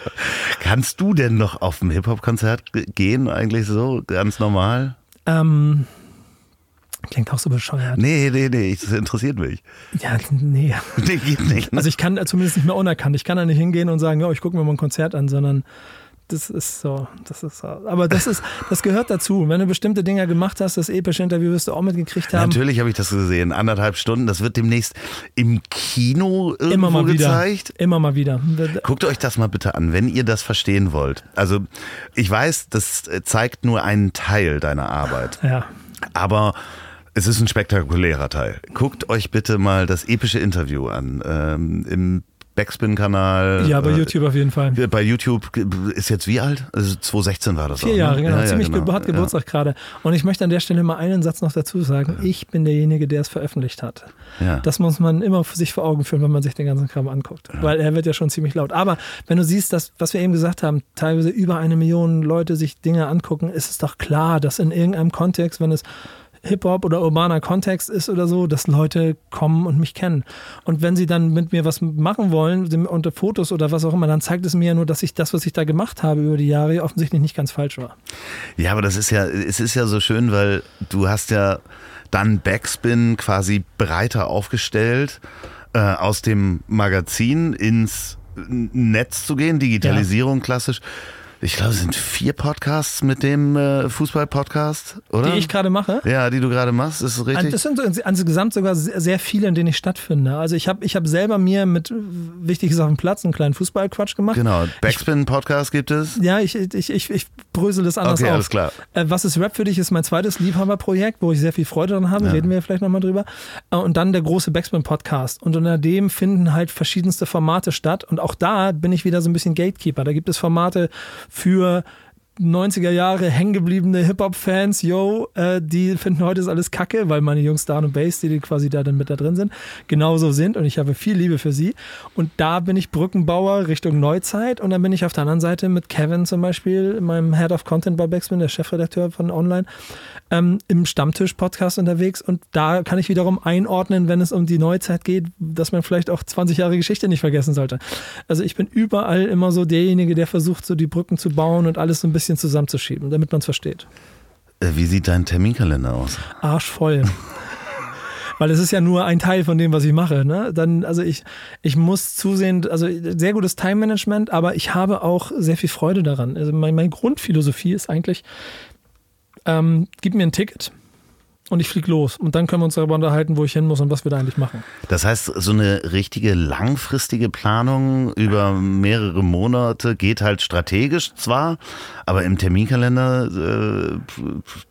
Kannst du denn noch auf ein Hip-Hop-Konzert gehen, eigentlich so, ganz normal? Ähm, Klingt auch so bescheuert. Nee, nee, nee, das interessiert mich. Ja, nee. Nee, geht nicht. Ne? Also ich kann zumindest nicht mehr unerkannt. Ich kann da nicht hingehen und sagen, ja, ich gucke mir mal ein Konzert an, sondern das ist so, das ist so. Aber das ist, das gehört dazu. Wenn du bestimmte Dinge gemacht hast, das epische Interview wirst du auch mitgekriegt haben. Natürlich habe ich das gesehen. Anderthalb Stunden. Das wird demnächst im Kino irgendwo Immer mal gezeigt. Wieder. Immer mal wieder. Guckt euch das mal bitte an, wenn ihr das verstehen wollt. Also, ich weiß, das zeigt nur einen Teil deiner Arbeit. Ja. Aber es ist ein spektakulärer Teil. Guckt euch bitte mal das epische Interview an. Ähm, Im Backspin-Kanal. Ja, bei äh, YouTube auf jeden Fall. Bei YouTube ist jetzt wie alt? Also 2016 war das Vier auch, ne? Jahre, genau. Ja, Ziemlich genau. hat Geburtstag ja. gerade. Und ich möchte an der Stelle mal einen Satz noch dazu sagen. Ich bin derjenige, der es veröffentlicht hat. Ja. Das muss man immer für sich vor Augen führen, wenn man sich den ganzen Kram anguckt. Weil er wird ja schon ziemlich laut. Aber wenn du siehst, dass, was wir eben gesagt haben, teilweise über eine Million Leute sich Dinge angucken, ist es doch klar, dass in irgendeinem Kontext, wenn es Hip-Hop oder urbaner Kontext ist oder so, dass Leute kommen und mich kennen. Und wenn sie dann mit mir was machen wollen, unter Fotos oder was auch immer, dann zeigt es mir ja nur, dass ich das, was ich da gemacht habe über die Jahre, offensichtlich nicht ganz falsch war. Ja, aber das ist ja, es ist ja so schön, weil du hast ja dann Backspin quasi breiter aufgestellt, äh, aus dem Magazin ins Netz zu gehen, Digitalisierung ja. klassisch ich glaube, es sind vier Podcasts mit dem äh, Fußball-Podcast, oder? Die ich gerade mache? Ja, die du gerade machst, ist das richtig? Das sind insgesamt sogar sehr viele, in denen ich stattfinde. Also ich habe ich hab selber mir mit Wichtig ist auf dem Platz einen kleinen Fußballquatsch gemacht. Genau, Backspin-Podcast gibt es. Ja, ich, ich, ich, ich brösel das anders okay, auf. alles klar. Äh, Was ist Rap für dich ist mein zweites Liebhaberprojekt, wo ich sehr viel Freude dran habe, ja. reden wir vielleicht nochmal drüber. Äh, und dann der große Backspin-Podcast. Und unter dem finden halt verschiedenste Formate statt. Und auch da bin ich wieder so ein bisschen Gatekeeper. Da gibt es Formate für 90er Jahre hängengebliebene Hip-Hop-Fans, yo, äh, die finden heute ist alles kacke, weil meine Jungs da und Bass, die quasi da dann mit da drin sind, genauso sind und ich habe viel Liebe für sie. Und da bin ich Brückenbauer Richtung Neuzeit und dann bin ich auf der anderen Seite mit Kevin zum Beispiel, meinem Head of Content bei Backspin, der Chefredakteur von Online, ähm, im Stammtisch-Podcast unterwegs und da kann ich wiederum einordnen, wenn es um die Neuzeit geht, dass man vielleicht auch 20 Jahre Geschichte nicht vergessen sollte. Also ich bin überall immer so derjenige, der versucht, so die Brücken zu bauen und alles so ein bisschen zusammenzuschieben, damit man es versteht. Äh, Wie sieht dein Terminkalender aus? Arschvoll. Weil es ist ja nur ein Teil von dem, was ich mache. Ne? Dann, also ich, ich muss zusehen, also sehr gutes Time-Management, aber ich habe auch sehr viel Freude daran. Also mein, meine Grundphilosophie ist eigentlich, ähm, gib mir ein Ticket und ich fliege los. Und dann können wir uns darüber unterhalten, wo ich hin muss und was wir da eigentlich machen. Das heißt, so eine richtige langfristige Planung über mehrere Monate geht halt strategisch zwar, aber im Terminkalender äh,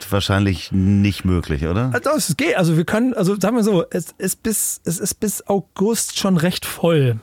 wahrscheinlich nicht möglich, oder? Also es geht. Also wir können, also sagen wir so, es ist bis, es ist bis August schon recht voll.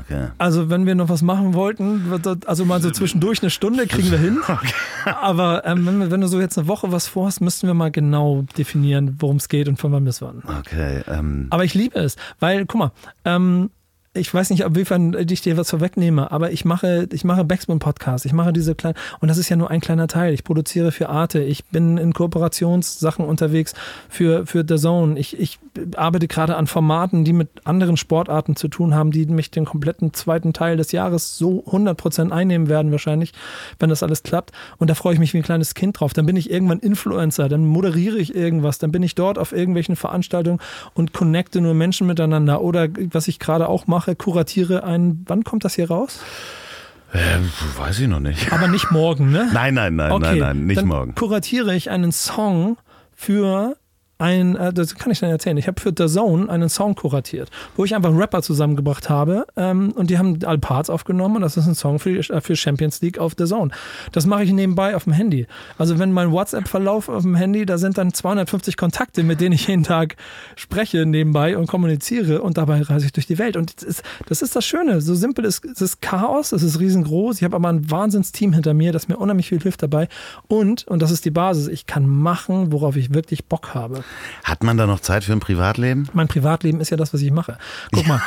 Okay. Also wenn wir noch was machen wollten, also mal so zwischendurch eine Stunde kriegen wir hin. Aber ähm, wenn, wenn du so jetzt eine Woche was vorhast, müssten wir mal genau definieren, worum es geht und von wann bis wann. Okay. Ähm, Aber ich liebe es, weil, guck mal, ähm, ich weiß nicht, ob wiefern ich dir was vorwegnehme, aber ich mache, ich mache Backspin Podcast. Ich mache diese kleinen, und das ist ja nur ein kleiner Teil. Ich produziere für Arte. Ich bin in Kooperationssachen unterwegs für, für The Zone. Ich, ich arbeite gerade an Formaten, die mit anderen Sportarten zu tun haben, die mich den kompletten zweiten Teil des Jahres so 100% einnehmen werden, wahrscheinlich, wenn das alles klappt. Und da freue ich mich wie ein kleines Kind drauf. Dann bin ich irgendwann Influencer, dann moderiere ich irgendwas, dann bin ich dort auf irgendwelchen Veranstaltungen und connecte nur Menschen miteinander. Oder was ich gerade auch mache, kuratiere ein, wann kommt das hier raus? äh, weiß ich noch nicht. Aber nicht morgen, ne? Nein, nein, nein, Okay, nein, nein, nicht morgen. kuratiere ich einen Song für ein, äh, das kann ich dann erzählen. Ich habe für The Zone einen Song kuratiert, wo ich einfach Rapper zusammengebracht habe ähm, und die haben alle Parts aufgenommen und das ist ein Song für, die- äh, für Champions League auf The Zone. Das mache ich nebenbei auf dem Handy. Also wenn mein WhatsApp-Verlauf auf dem Handy, da sind dann 250 Kontakte, mit denen ich jeden Tag spreche nebenbei und kommuniziere und dabei reise ich durch die Welt. Und das ist das, ist das Schöne. So simpel ist es Chaos, es ist riesengroß. Ich habe aber ein Wahnsinnsteam hinter mir, das mir unheimlich viel hilft dabei. Und, und das ist die Basis, ich kann machen, worauf ich wirklich Bock habe. Hat man da noch Zeit für ein Privatleben? Mein Privatleben ist ja das, was ich mache. Guck mal,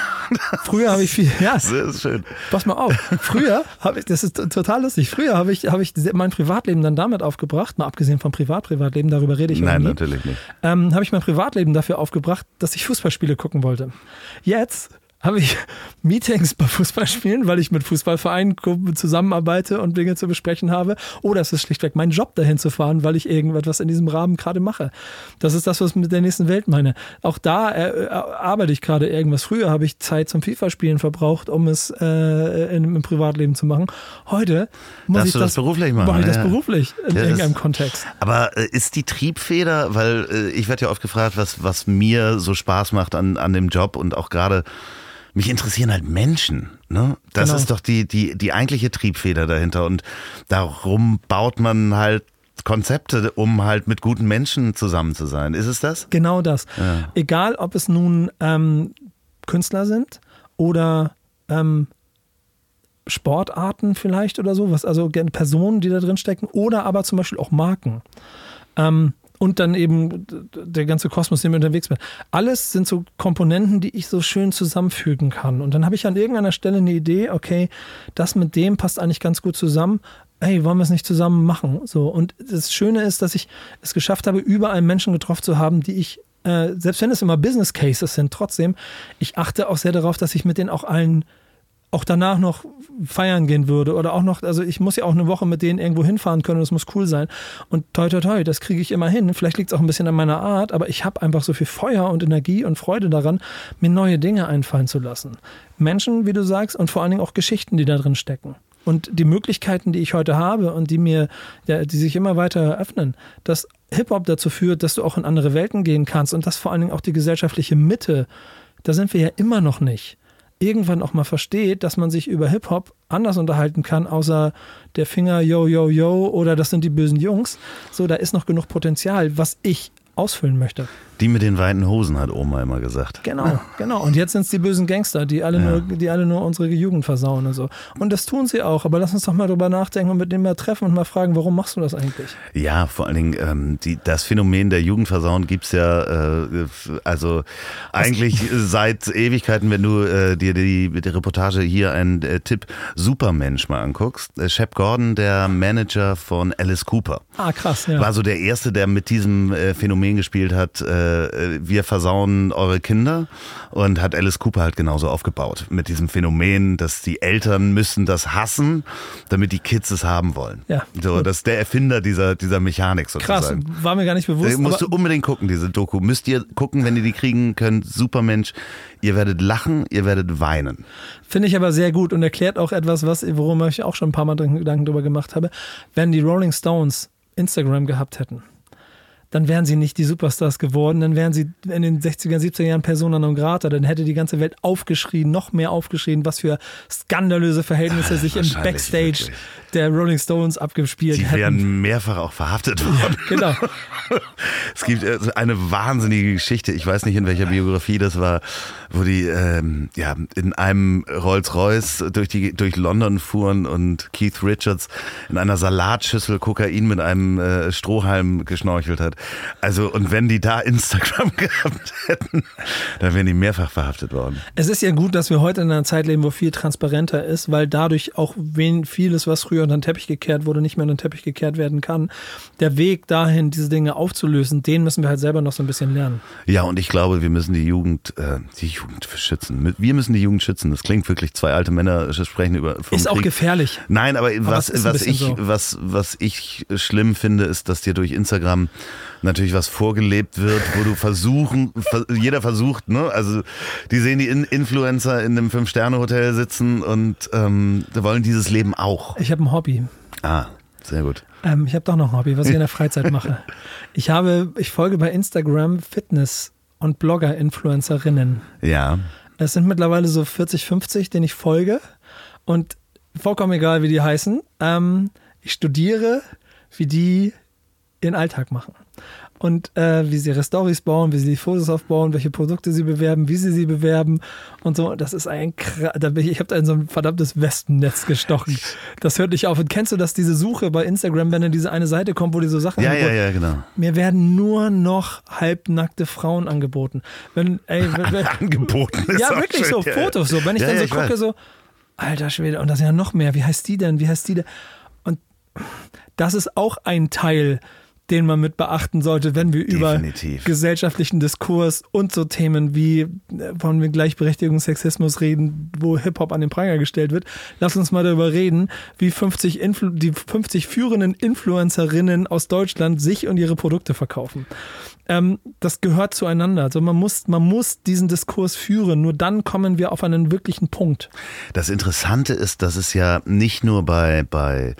früher habe ich viel, ja, Das ist schön. pass mal auf. Früher habe ich, das ist total lustig. Früher habe ich, habe ich mein Privatleben dann damit aufgebracht, mal abgesehen vom Privat-Privatleben, darüber rede ich Nein, nie. natürlich nicht. ähm, habe ich mein Privatleben dafür aufgebracht, dass ich Fußballspiele gucken wollte. Jetzt habe ich Meetings bei Fußballspielen, weil ich mit Fußballvereinen zusammenarbeite und Dinge zu besprechen habe. Oder es ist schlichtweg mein Job, dahin zu fahren, weil ich irgendetwas in diesem Rahmen gerade mache. Das ist das, was ich mit der nächsten Welt meine. Auch da äh, äh, arbeite ich gerade irgendwas. Früher habe ich Zeit zum FIFA-Spielen verbraucht, um es äh, in, im Privatleben zu machen. Heute muss Darfst ich du das beruflich machen, Mache ich das ja. beruflich in Ja, das- irgendeinem Kontext. Aber äh, ist die Triebfeder, weil ich werde ja oft gefragt, was, was mir so Spaß macht an, an dem Job und auch gerade, mich interessieren halt Menschen. Ne? Das Genau. ist doch die, die, die eigentliche Triebfeder dahinter und darum baut man halt Konzepte, um halt mit guten Menschen zusammen zu sein. Ist es das? Genau das. Ja. Egal, ob es nun ähm, Künstler sind oder ähm, Sportarten vielleicht oder so, was also Personen, die da drin stecken, oder aber zum Beispiel auch Marken. Ähm, und dann eben der ganze Kosmos, in dem ich unterwegs bin. Alles sind so Komponenten, die ich so schön zusammenfügen kann. Und dann habe ich an irgendeiner Stelle eine Idee, okay, das mit dem passt eigentlich ganz gut zusammen. Hey, wollen wir es nicht zusammen machen? So. Und das Schöne ist, dass ich es geschafft habe, überall Menschen getroffen zu haben, die ich, äh, selbst wenn es immer Business Cases sind, trotzdem, ich achte auch sehr darauf, dass ich mit denen auch allen auch danach noch feiern gehen würde oder auch noch, also ich muss ja auch eine Woche mit denen irgendwo hinfahren können und es muss cool sein. Und toi, toi, toi, das kriege ich immer hin. Vielleicht liegt es auch ein bisschen an meiner Art, aber ich habe einfach so viel Feuer und Energie und Freude daran, mir neue Dinge einfallen zu lassen. Menschen, wie du sagst, und vor allen Dingen auch Geschichten, die da drin stecken. Und die Möglichkeiten, die ich heute habe und die mir, ja, die sich immer weiter eröffnen, dass Hip-Hop dazu führt, dass du auch in andere Welten gehen kannst und dass vor allen Dingen auch die gesellschaftliche Mitte, da sind wir ja immer noch nicht irgendwann auch mal versteht, dass man sich über Hip-Hop anders unterhalten kann, außer der Finger, yo, yo, yo, oder das sind die bösen Jungs. So, da ist noch genug Potenzial, was ich ausfüllen möchte. Die mit den weiten Hosen, hat Oma immer gesagt. Genau, genau. Und jetzt sind es die bösen Gangster, die alle, Ja. nur, die alle nur unsere Jugend versauen und so. Und das tun sie auch. Aber lass uns doch mal drüber nachdenken und mit denen mal treffen und mal fragen, warum machst du das eigentlich? Ja, vor allen Dingen, ähm, die, das Phänomen der Jugendversauen gibt's ja, äh, also eigentlich seit Ewigkeiten, wenn du äh, dir die, die Reportage hier ein äh, Tipp Supermensch mal anguckst. Äh, Shep Gordon, der Manager von Alice Cooper. Ah, krass, ja. War so der Erste, der mit diesem äh, Phänomen gespielt hat, äh, äh, wir versauen eure Kinder und hat Alice Cooper halt genauso aufgebaut. Mit diesem Phänomen, dass die Eltern müssen das hassen, damit die Kids es haben wollen. Ja. So, das ist der Erfinder dieser, dieser Mechanik Krass, sozusagen. war mir gar nicht bewusst. Äh, musst du unbedingt gucken, diese Doku. Müsst ihr gucken, wenn ihr die kriegen könnt. Supermensch. Ihr werdet lachen, ihr werdet weinen. Finde ich aber sehr gut und erklärt auch etwas, was, worum ich auch schon ein paar Mal Gedanken drüber gemacht habe. Wenn die Rolling Stones Instagram gehabt hätten, dann wären sie nicht die Superstars geworden, dann wären sie in den 60er, 70er Jahren Persona non grata, dann hätte die ganze Welt aufgeschrien, noch mehr aufgeschrien, was für skandalöse Verhältnisse sich im Backstage wirklich. der Rolling Stones abgespielt Die hätten. wären mehrfach auch verhaftet worden. Genau. Es gibt äh, eine wahnsinnige Geschichte, ich weiß nicht in welcher Biografie das war, wo die ähm, ja, in einem Rolls-Royce durch, die, durch London fuhren und Keith Richards in einer Salatschüssel Kokain mit einem äh, Strohhalm geschnorchelt hat. Also und wenn die da Instagram gehabt hätten, dann wären die mehrfach verhaftet worden. Es ist ja gut, dass wir heute in einer Zeit leben, wo viel transparenter ist, weil dadurch auch wen vieles, was früher unter den Teppich gekehrt wurde, nicht mehr unter den Teppich gekehrt werden kann. Der Weg dahin, diese Dinge aufzulösen, den müssen wir halt selber noch so ein bisschen lernen. Ja, und ich glaube, wir müssen die Jugend, äh, die Jugend schützen. Wir müssen die Jugend schützen. Das klingt wirklich, zwei alte Männer sprechen über Ist auch Krieg. gefährlich. Nein, aber, was, ein was, bisschen ich, so. was, was ich schlimm finde, ist, dass dir durch Instagram natürlich was vorgelebt wird, wo du versuchen, ver, jeder versucht, ne? Also die sehen die In Influencer in einem Fünf-Sterne-Hotel sitzen und ähm, wollen dieses Leben auch. Ich habe ein Hobby. Ah, sehr gut. Ähm, ich habe doch noch ein Hobby, was ich in der Freizeit mache. Ich habe, ich folge bei Instagram Fitness- und Blogger-Influencerinnen. Ja. Es sind mittlerweile so 40, 50, denen ich folge. Und vollkommen egal, wie die heißen. Ähm, ich studiere, wie die ihren Alltag machen. Und äh, wie sie ihre Stories bauen, wie sie die Fotos aufbauen, welche Produkte sie bewerben, wie sie sie bewerben und so. Das ist ein da bin ich, ich habe da in so ein verdammtes Wespennetz gestochen. Das hört nicht auf. Und kennst du das, diese Suche bei Instagram, wenn dann diese eine Seite kommt, wo die so Sachen Ja, ja, ja, genau. Mir werden nur noch halbnackte Frauen angeboten. Wenn, ey, wenn, wenn, Angeboten ist ja, wirklich schön, so, ja. Fotos so. Wenn ich Ja, dann ja, so ich gucke, weiß. so, alter Schwede, und das sind ja noch mehr. Wie heißt die denn? Wie heißt die denn? Und das ist auch ein Teil, den man mit beachten sollte, wenn wir Definitiv. über gesellschaftlichen Diskurs und so Themen wie äh, von Gleichberechtigung, Sexismus reden, wo Hip-Hop an den Pranger gestellt wird. Lass uns mal darüber reden, wie 50 Influ die 50 führenden Influencerinnen aus Deutschland sich und ihre Produkte verkaufen. Ähm, das gehört zueinander. Also man muss, man muss diesen Diskurs führen. Nur dann kommen wir auf einen wirklichen Punkt. Das Interessante ist, dass es ja nicht nur bei, bei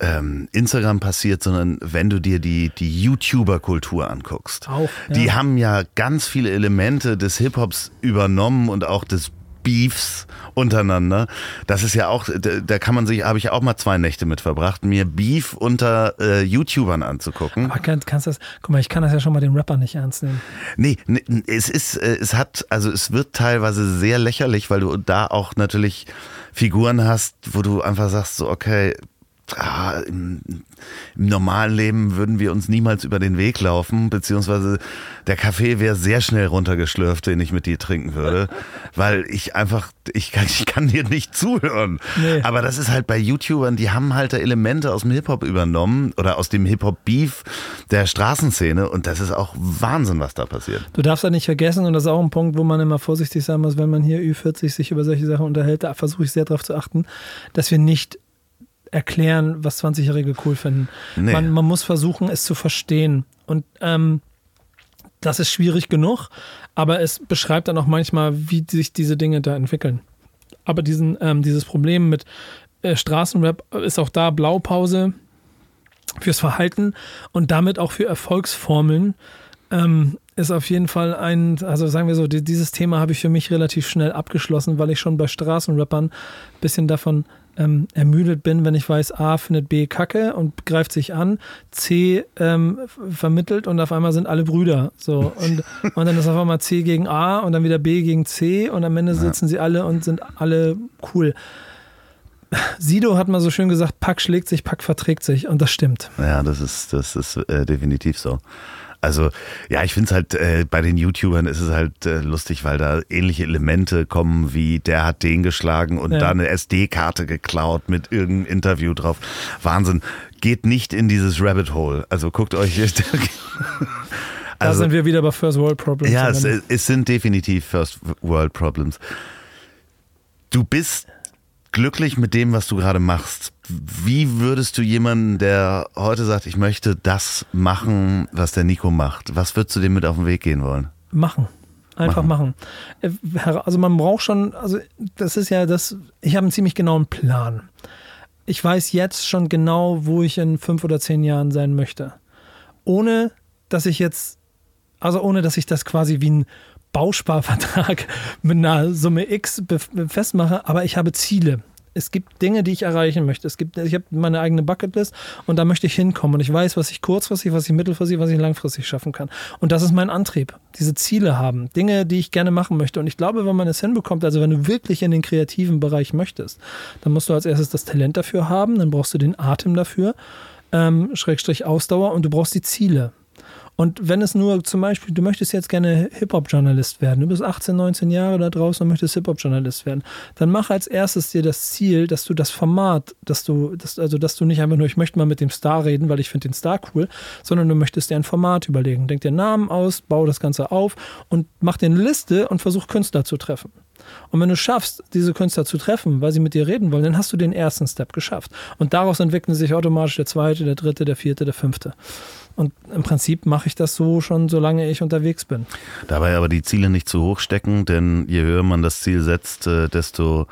ähm, Instagram passiert, sondern wenn du dir die, die YouTuber-Kultur anguckst. Auch, ja. Die haben ja ganz viele Elemente des Hip-Hops übernommen und auch des Beefs untereinander. Das ist ja auch, da, kann man sich, habe ich auch mal zwei Nächte mit verbracht, mir Beef unter äh, YouTubern anzugucken. Aber kann, kannst das, guck mal, ich kann das ja schon mal den Rapper nicht ernst nehmen. Nee, nee, es ist, äh, es hat, also es wird teilweise sehr lächerlich, weil du da auch natürlich Figuren hast, wo du einfach sagst, so, okay, ah, im, im normalen Leben würden wir uns niemals über den Weg laufen, beziehungsweise der Kaffee wäre sehr schnell runtergeschlürft, den ich mit dir trinken würde, weil ich einfach, ich kann, ich kann dir nicht zuhören. Nee. Aber das ist halt bei YouTubern, die haben halt da Elemente aus dem Hip-Hop übernommen oder aus dem Hip-Hop-Beef der Straßenszene und das ist auch Wahnsinn, was da passiert. Du darfst ja nicht vergessen, und das ist auch ein Punkt, wo man immer vorsichtig sein muss, wenn man hier Ü40 sich über solche Sachen unterhält, da versuche ich sehr darauf zu achten, dass wir nicht erklären, was 20-Jährige cool finden. Nee. Man, man muss versuchen, es zu verstehen. Und ähm, das ist schwierig genug, aber es beschreibt dann auch manchmal, wie sich diese Dinge da entwickeln. Aber diesen, ähm, dieses Problem mit äh, Straßenrap ist auch da Blaupause fürs Verhalten und damit auch für Erfolgsformeln. Ähm, ist auf jeden Fall ein, also sagen wir so, die, dieses Thema habe ich für mich relativ schnell abgeschlossen, weil ich schon bei Straßenrappern ein bisschen davon ähm, ermüdet bin, wenn ich weiß, A findet B Kacke und greift sich an, C ähm, vermittelt und auf einmal sind alle Brüder. So. Und, und dann ist auf einmal C gegen A und dann wieder B gegen C und am Ende sitzen ja. sie alle und sind alle cool. Sido hat mal so schön gesagt, Pack schlägt sich, Pack verträgt sich und das stimmt. Ja, das ist, das ist äh, definitiv so. Also ja, ich finde es halt, äh, bei den YouTubern ist es halt äh, lustig, weil da ähnliche Elemente kommen, wie der hat den geschlagen und ja. da eine SD-Karte geklaut mit irgendeinem Interview drauf. Wahnsinn. Geht nicht in dieses Rabbit Hole. Also guckt euch. da also, sind wir wieder bei First World Problems. Ja, es, es sind definitiv First World Problems. Du bist glücklich mit dem, was du gerade machst. Wie würdest du jemanden, der heute sagt, ich möchte das machen, was der Nico macht, was würdest du dem mit auf den Weg gehen wollen? Machen. Einfach machen. machen. Äh, also man braucht schon, also das ist ja das, ich habe einen ziemlich genauen Plan. Ich weiß jetzt schon genau, wo ich in fünf oder zehn Jahren sein möchte. Ohne, dass ich jetzt, also ohne, dass ich das quasi wie ein Bausparvertrag mit einer Summe X festmache, aber ich habe Ziele. Es gibt Dinge, die ich erreichen möchte. Es gibt, ich habe meine eigene Bucketlist und da möchte ich hinkommen. Und ich weiß, was ich kurzfristig, was ich mittelfristig, was ich langfristig schaffen kann. Und das ist mein Antrieb. Diese Ziele haben. Dinge, die ich gerne machen möchte. Und ich glaube, wenn man es hinbekommt, also wenn du wirklich in den kreativen Bereich möchtest, dann musst du als erstes das Talent dafür haben, dann brauchst du den Atem dafür, ähm, Schrägstrich Ausdauer und du brauchst die Ziele. Und wenn es nur zum Beispiel, du möchtest jetzt gerne Hip-Hop-Journalist werden, du bist 18, 19 Jahre da draußen und möchtest Hip-Hop-Journalist werden, dann mach als erstes dir das Ziel, dass du das Format, dass du, dass, also dass du nicht einfach nur, ich möchte mal mit dem Star reden, weil ich finde den Star cool, sondern du möchtest dir ein Format überlegen. Denk dir Namen aus, bau das Ganze auf und mach dir eine Liste und versuch Künstler zu treffen. Und wenn du schaffst, diese Künstler zu treffen, weil sie mit dir reden wollen, dann hast du den ersten Step geschafft. Und daraus entwickeln sich automatisch der zweite, der dritte, der vierte, der fünfte. Und im Prinzip mache ich das so schon, solange ich unterwegs bin. Dabei aber die Ziele nicht zu hoch stecken, denn je höher man das Ziel setzt, äh, desto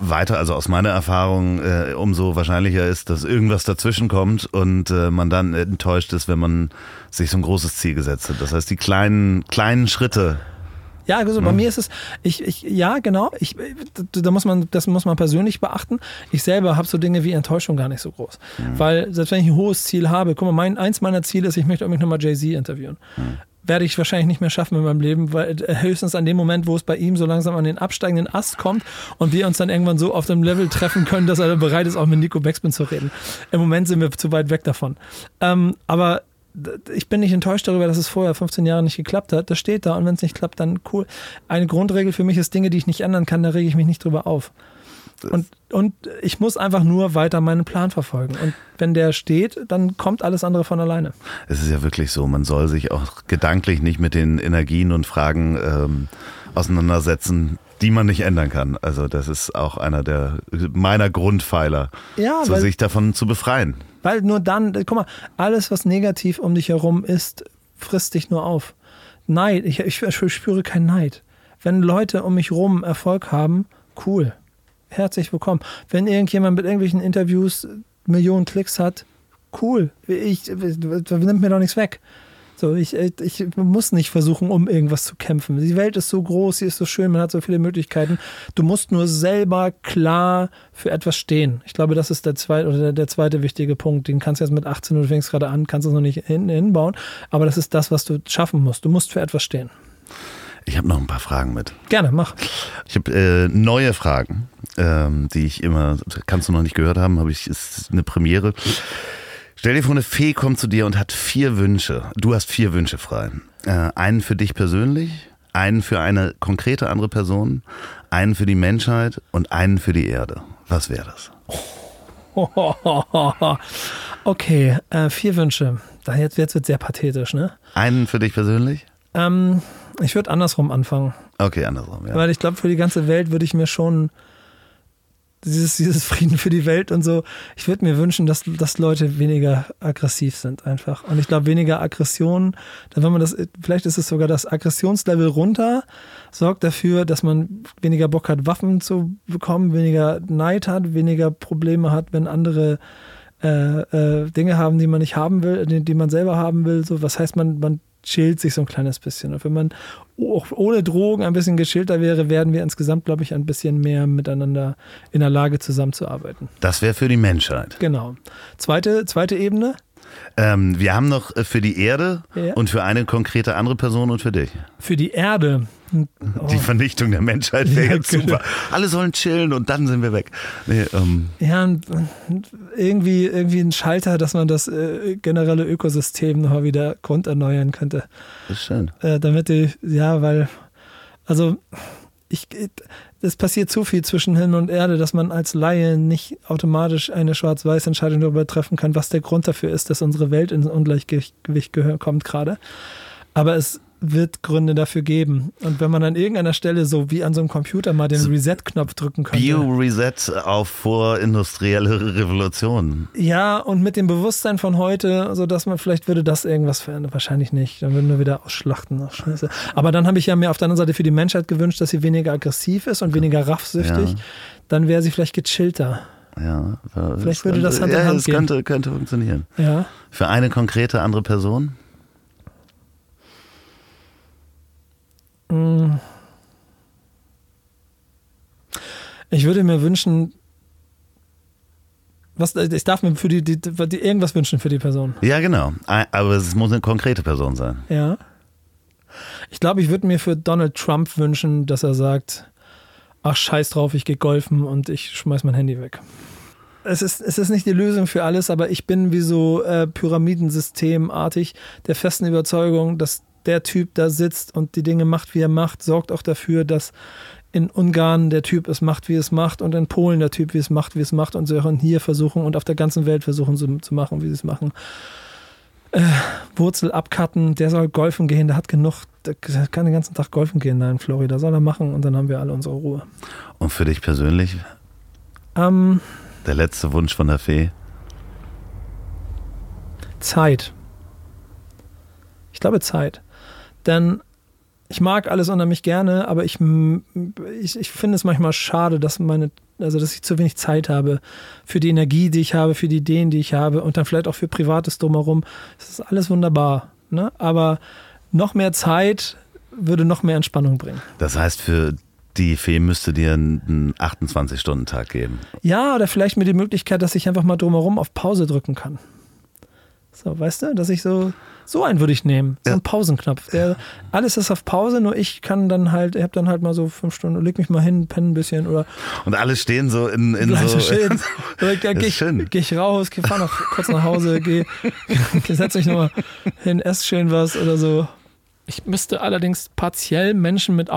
weiter, also aus meiner Erfahrung, äh, umso wahrscheinlicher ist, dass irgendwas dazwischen kommt und äh, man dann enttäuscht ist, wenn man sich so ein großes Ziel gesetzt hat. Das heißt, die kleinen, kleinen Schritte ja, also bei mhm. mir ist es, ich, ich, ja, genau, ich, da muss man, das muss man persönlich beachten. Ich selber habe so Dinge wie Enttäuschung gar nicht so groß. Mhm. Weil selbst wenn ich ein hohes Ziel habe, guck mal, mein, eins meiner Ziele ist, ich möchte unbedingt nochmal Jay-Z interviewen. Mhm werde ich wahrscheinlich nicht mehr schaffen in meinem Leben, weil äh, höchstens an dem Moment, wo es bei ihm so langsam an den absteigenden Ast kommt und wir uns dann irgendwann so auf dem Level treffen können, dass er bereit ist, auch mit Nico Beckspin zu reden. Im Moment sind wir zu weit weg davon. Ähm, aber ich bin nicht enttäuscht darüber, dass es vorher 15 Jahre nicht geklappt hat. Das steht da und wenn es nicht klappt, dann cool. Eine Grundregel für mich ist Dinge, die ich nicht ändern kann, da rege ich mich nicht drüber auf. Und, und ich muss einfach nur weiter meinen Plan verfolgen. Und wenn der steht, dann kommt alles andere von alleine. Es ist ja wirklich so, man soll sich auch gedanklich nicht mit den Energien und Fragen ähm, auseinandersetzen, die man nicht ändern kann. Also das ist auch einer der meiner Grundpfeiler, ja, so sich davon zu befreien. Weil nur dann, guck mal, alles, was negativ um dich herum ist, frisst dich nur auf. Neid, ich, ich, ich spüre keinen Neid. Wenn Leute um mich herum Erfolg haben, cool. Herzlich willkommen. Wenn irgendjemand mit irgendwelchen Interviews Millionen Klicks hat, cool. Ich, nimmt mir doch nichts weg. So, ich, ich muss nicht versuchen, um irgendwas zu kämpfen. Die Welt ist so groß, sie ist so schön, man hat so viele Möglichkeiten. Du musst nur selber klar für etwas stehen. Ich glaube, das ist der zweite oder der, zweite wichtige Punkt. Den kannst du jetzt mit 18 du fängst gerade an, kannst es noch nicht hin, hinbauen, aber das ist das, was du schaffen musst. Du musst für etwas stehen. Ich habe noch ein paar Fragen mit. Gerne, mach. Ich habe äh, neue Fragen, ähm, die ich immer, kannst du noch nicht gehört haben, habe ich, ist eine Premiere. Stell dir vor, eine Fee kommt zu dir und hat vier Wünsche. Du hast vier Wünsche frei. Äh, einen für dich persönlich, einen für eine konkrete andere Person, einen für die Menschheit und einen für die Erde. Was wäre das? Okay, äh, vier Wünsche. Jetzt, jetzt wird sehr pathetisch, ne? Einen für dich persönlich? Ähm, ich würde andersrum anfangen. Okay, andersrum, ja. Weil ich glaube, für die ganze Welt würde ich mir schon dieses, dieses Frieden für die Welt und so. Ich würde mir wünschen, dass, dass Leute weniger aggressiv sind einfach. Und ich glaube, weniger Aggression, dann wenn man das, vielleicht ist es sogar das Aggressionslevel runter, sorgt dafür, dass man weniger Bock hat, Waffen zu bekommen, weniger Neid hat, weniger Probleme hat, wenn andere äh, äh, Dinge haben, die man nicht haben will, die, die man selber haben will. So, was heißt man, man chillt sich so ein kleines bisschen. Und wenn man auch ohne Drogen ein bisschen geschillter wäre, werden wir insgesamt, glaube ich, ein bisschen mehr miteinander in der Lage zusammenzuarbeiten. Das wäre für die Menschheit. Genau. Zweite, zweite Ebene. Ähm, wir haben noch äh, für die Erde Ja. und für eine konkrete andere Person und für dich. Für die Erde. Oh. Die Vernichtung der Menschheit wäre Ja, jetzt genau. super. Alle sollen chillen und dann sind wir weg. Nee, ähm, Ja, und irgendwie, irgendwie ein Schalter, dass man das äh, generelle Ökosystem noch mal wieder grunderneuern könnte. ist schön. Äh, damit die, ja, weil, also, ich, es passiert zu viel zwischen Himmel und Erde, dass man als Laie nicht automatisch eine Schwarz-Weiß-Entscheidung darüber treffen kann, was der Grund dafür ist, dass unsere Welt in Ungleichgewicht kommt gerade. Aber es wird Gründe dafür geben. Und wenn man an irgendeiner Stelle so wie an so einem Computer mal den Reset-Knopf drücken könnte. Bio-Reset auf vorindustrielle Revolution. Ja, und mit dem Bewusstsein von heute, so dass man vielleicht würde das irgendwas verändern. Wahrscheinlich nicht. Dann würden wir wieder ausschlachten. Ach, scheiße. Aber dann habe ich ja mir auf der anderen Seite für die Menschheit gewünscht, dass sie weniger aggressiv ist und weniger raffsüchtig. Ja. Dann wäre sie vielleicht gechillter. Ja, äh, Vielleicht würde das Hand in ja, Hand das gehen. könnte, könnte funktionieren. Ja. Für eine konkrete andere Person? Ich würde mir wünschen, was, ich darf mir für die, die, die irgendwas wünschen für die Person. Ja, genau. Aber es muss eine konkrete Person sein. Ja. Ich glaube, ich würde mir für Donald Trump wünschen, dass er sagt, ach scheiß drauf, ich gehe golfen und ich schmeiß mein Handy weg. Es ist, es ist nicht die Lösung für alles, aber ich bin wie so äh, Pyramidensystemartig der festen Überzeugung, dass der Typ da sitzt und die Dinge macht, wie er macht, sorgt auch dafür, dass in Ungarn der Typ es macht, wie es macht und in Polen der Typ, wie es macht, wie es macht und sie auch hier versuchen und auf der ganzen Welt versuchen zu, zu machen, wie sie es machen. Äh, Wurzel abcutten, der soll golfen gehen, der hat genug, der kann den ganzen Tag golfen gehen da in Florida, soll er machen und dann haben wir alle unsere Ruhe. Und für dich persönlich, Ähm, der letzte Wunsch von der Fee? Zeit. Ich glaube Zeit. Denn ich mag alles unheimlich gerne, aber ich, ich, ich finde es manchmal schade, dass meine, also dass ich zu wenig Zeit habe für die Energie, die ich habe, für die Ideen, die ich habe und dann vielleicht auch für Privates drumherum. Das ist alles wunderbar. Ne? Aber noch mehr Zeit würde noch mehr Entspannung bringen. Das heißt, für die Fee müsste dir einen 28-Stunden-Tag geben. Ja, oder vielleicht mit die Möglichkeit, dass ich einfach mal drumherum auf Pause drücken kann. So, weißt du, dass ich so, so einen würde ich nehmen. So einen Pausenknopf. Der, alles ist auf Pause, nur ich kann dann halt, ich habe dann halt mal so fünf Stunden, leg mich mal hin, penne ein bisschen oder Und alle stehen so in, in so. so schön. Das Gehe ist ich, schön. geh ich raus, geh, fahr noch kurz nach Hause, geh, setz mich nochmal hin, ess schön was oder so. Ich müsste allerdings partiell Menschen mit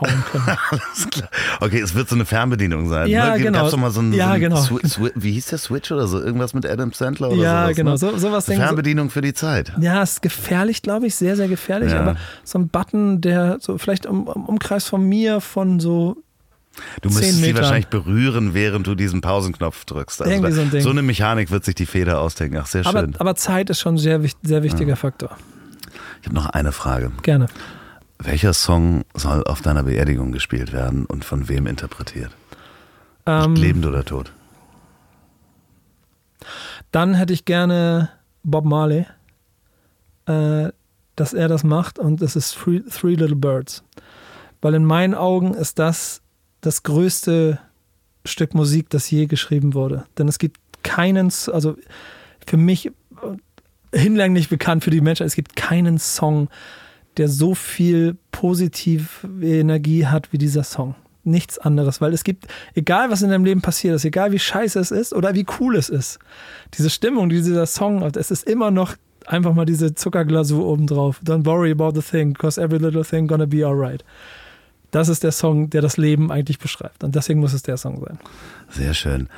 auftauen können. Alles klar. Okay, es wird so eine Fernbedienung sein. Ja, ne? genau. Gab's doch mal so einen, Ja, so einen genau. Swi- wie hieß der Switch oder so? Irgendwas mit Adam Sandler oder ja, sowas, genau, Ne? so, sowas. Fernbedienung für die Zeit. Ja, ist gefährlich, glaube ich, sehr, sehr gefährlich. Ja. Aber so ein Button, der so vielleicht im, im Umkreis von mir von so Du müsstest sie wahrscheinlich berühren, während du diesen Pausenknopf drückst. Also Irgendwie da- so ein Ding. so eine Mechanik wird sich die Feder ausdenken. Ach, sehr Aber, schön. aber Zeit ist schon ein sehr, sehr wichtiger Faktor. Ich habe noch eine Frage. Gerne. Welcher Song soll auf deiner Beerdigung gespielt werden und von wem interpretiert? Ähm, Lebend oder tot? dann hätte ich gerne Bob Marley, äh, dass er das macht und es ist Three, Three Little Birds. Weil in meinen Augen ist das das größte Stück Musik, das je geschrieben wurde. Denn es gibt keinen, also für mich hinlänglich bekannt für die Menschen, es gibt keinen Song, der so viel positive Energie hat wie dieser Song. Nichts anderes, weil es gibt, egal was in deinem Leben passiert ist, egal wie scheiße es ist oder wie cool es ist, diese Stimmung, die dieser Song es ist immer noch einfach mal diese Zuckerglasur obendrauf. Don't worry about the thing, because every little thing gonna be alright. Das ist der Song, der das Leben eigentlich beschreibt. Und deswegen muss es der Song sein. Sehr schön.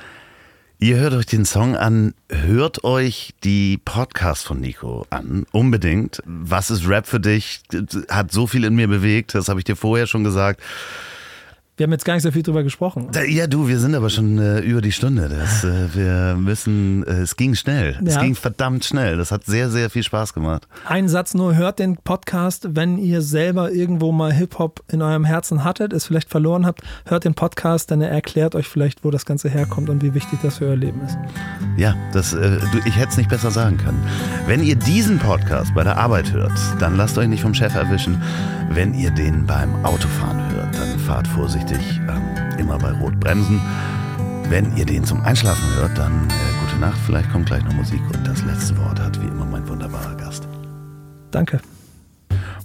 Ihr hört euch den Song an, hört euch die Podcast von Nico an, unbedingt. Was ist Rap für dich? Hat so viel in mir bewegt, das habe ich dir vorher schon gesagt. Wir haben jetzt gar nicht so viel drüber gesprochen. Ja, du, wir sind aber schon äh, über die Stunde. Das, äh, wir müssen, äh, es ging schnell. Ja. Es ging verdammt schnell. Das hat sehr, sehr viel Spaß gemacht. Ein Satz nur, hört den Podcast, wenn ihr selber irgendwo mal Hip-Hop in eurem Herzen hattet, es vielleicht verloren habt, hört den Podcast, denn er erklärt euch vielleicht, wo das Ganze herkommt und wie wichtig das für euer Leben ist. Ja, das, äh, du, ich hätte es nicht besser sagen können. Wenn ihr diesen Podcast bei der Arbeit hört, dann lasst euch nicht vom Chef erwischen. Wenn ihr den beim Autofahren hört, dann fahrt vorsichtig, äh, immer bei Rot bremsen. Wenn ihr den zum Einschlafen hört, dann äh, gute Nacht, vielleicht kommt gleich noch Musik und das letzte Wort hat wie immer mein wunderbarer Gast. Danke.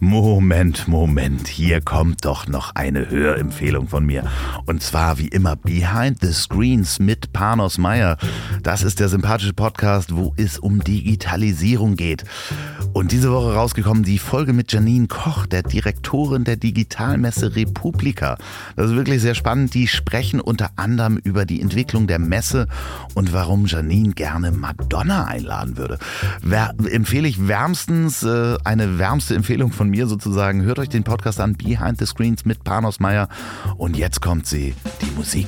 Moment, Moment, hier kommt doch noch eine Hörempfehlung von mir. Und zwar wie immer Behind the Screens mit Panos Meyer. Das ist der sympathische Podcast, wo es um Digitalisierung geht. Und diese Woche rausgekommen die Folge mit Janine Koch, der Direktorin der Digitalmesse Republika. Das ist wirklich sehr spannend. Die sprechen unter anderem über die Entwicklung der Messe und warum Janine gerne Madonna einladen würde. Wer, empfehle ich wärmstens äh, eine wärmste Empfehlung von mir sozusagen. Hört euch den Podcast an Behind the Screens mit Panos Meyer. Und jetzt kommt sie, die Musik.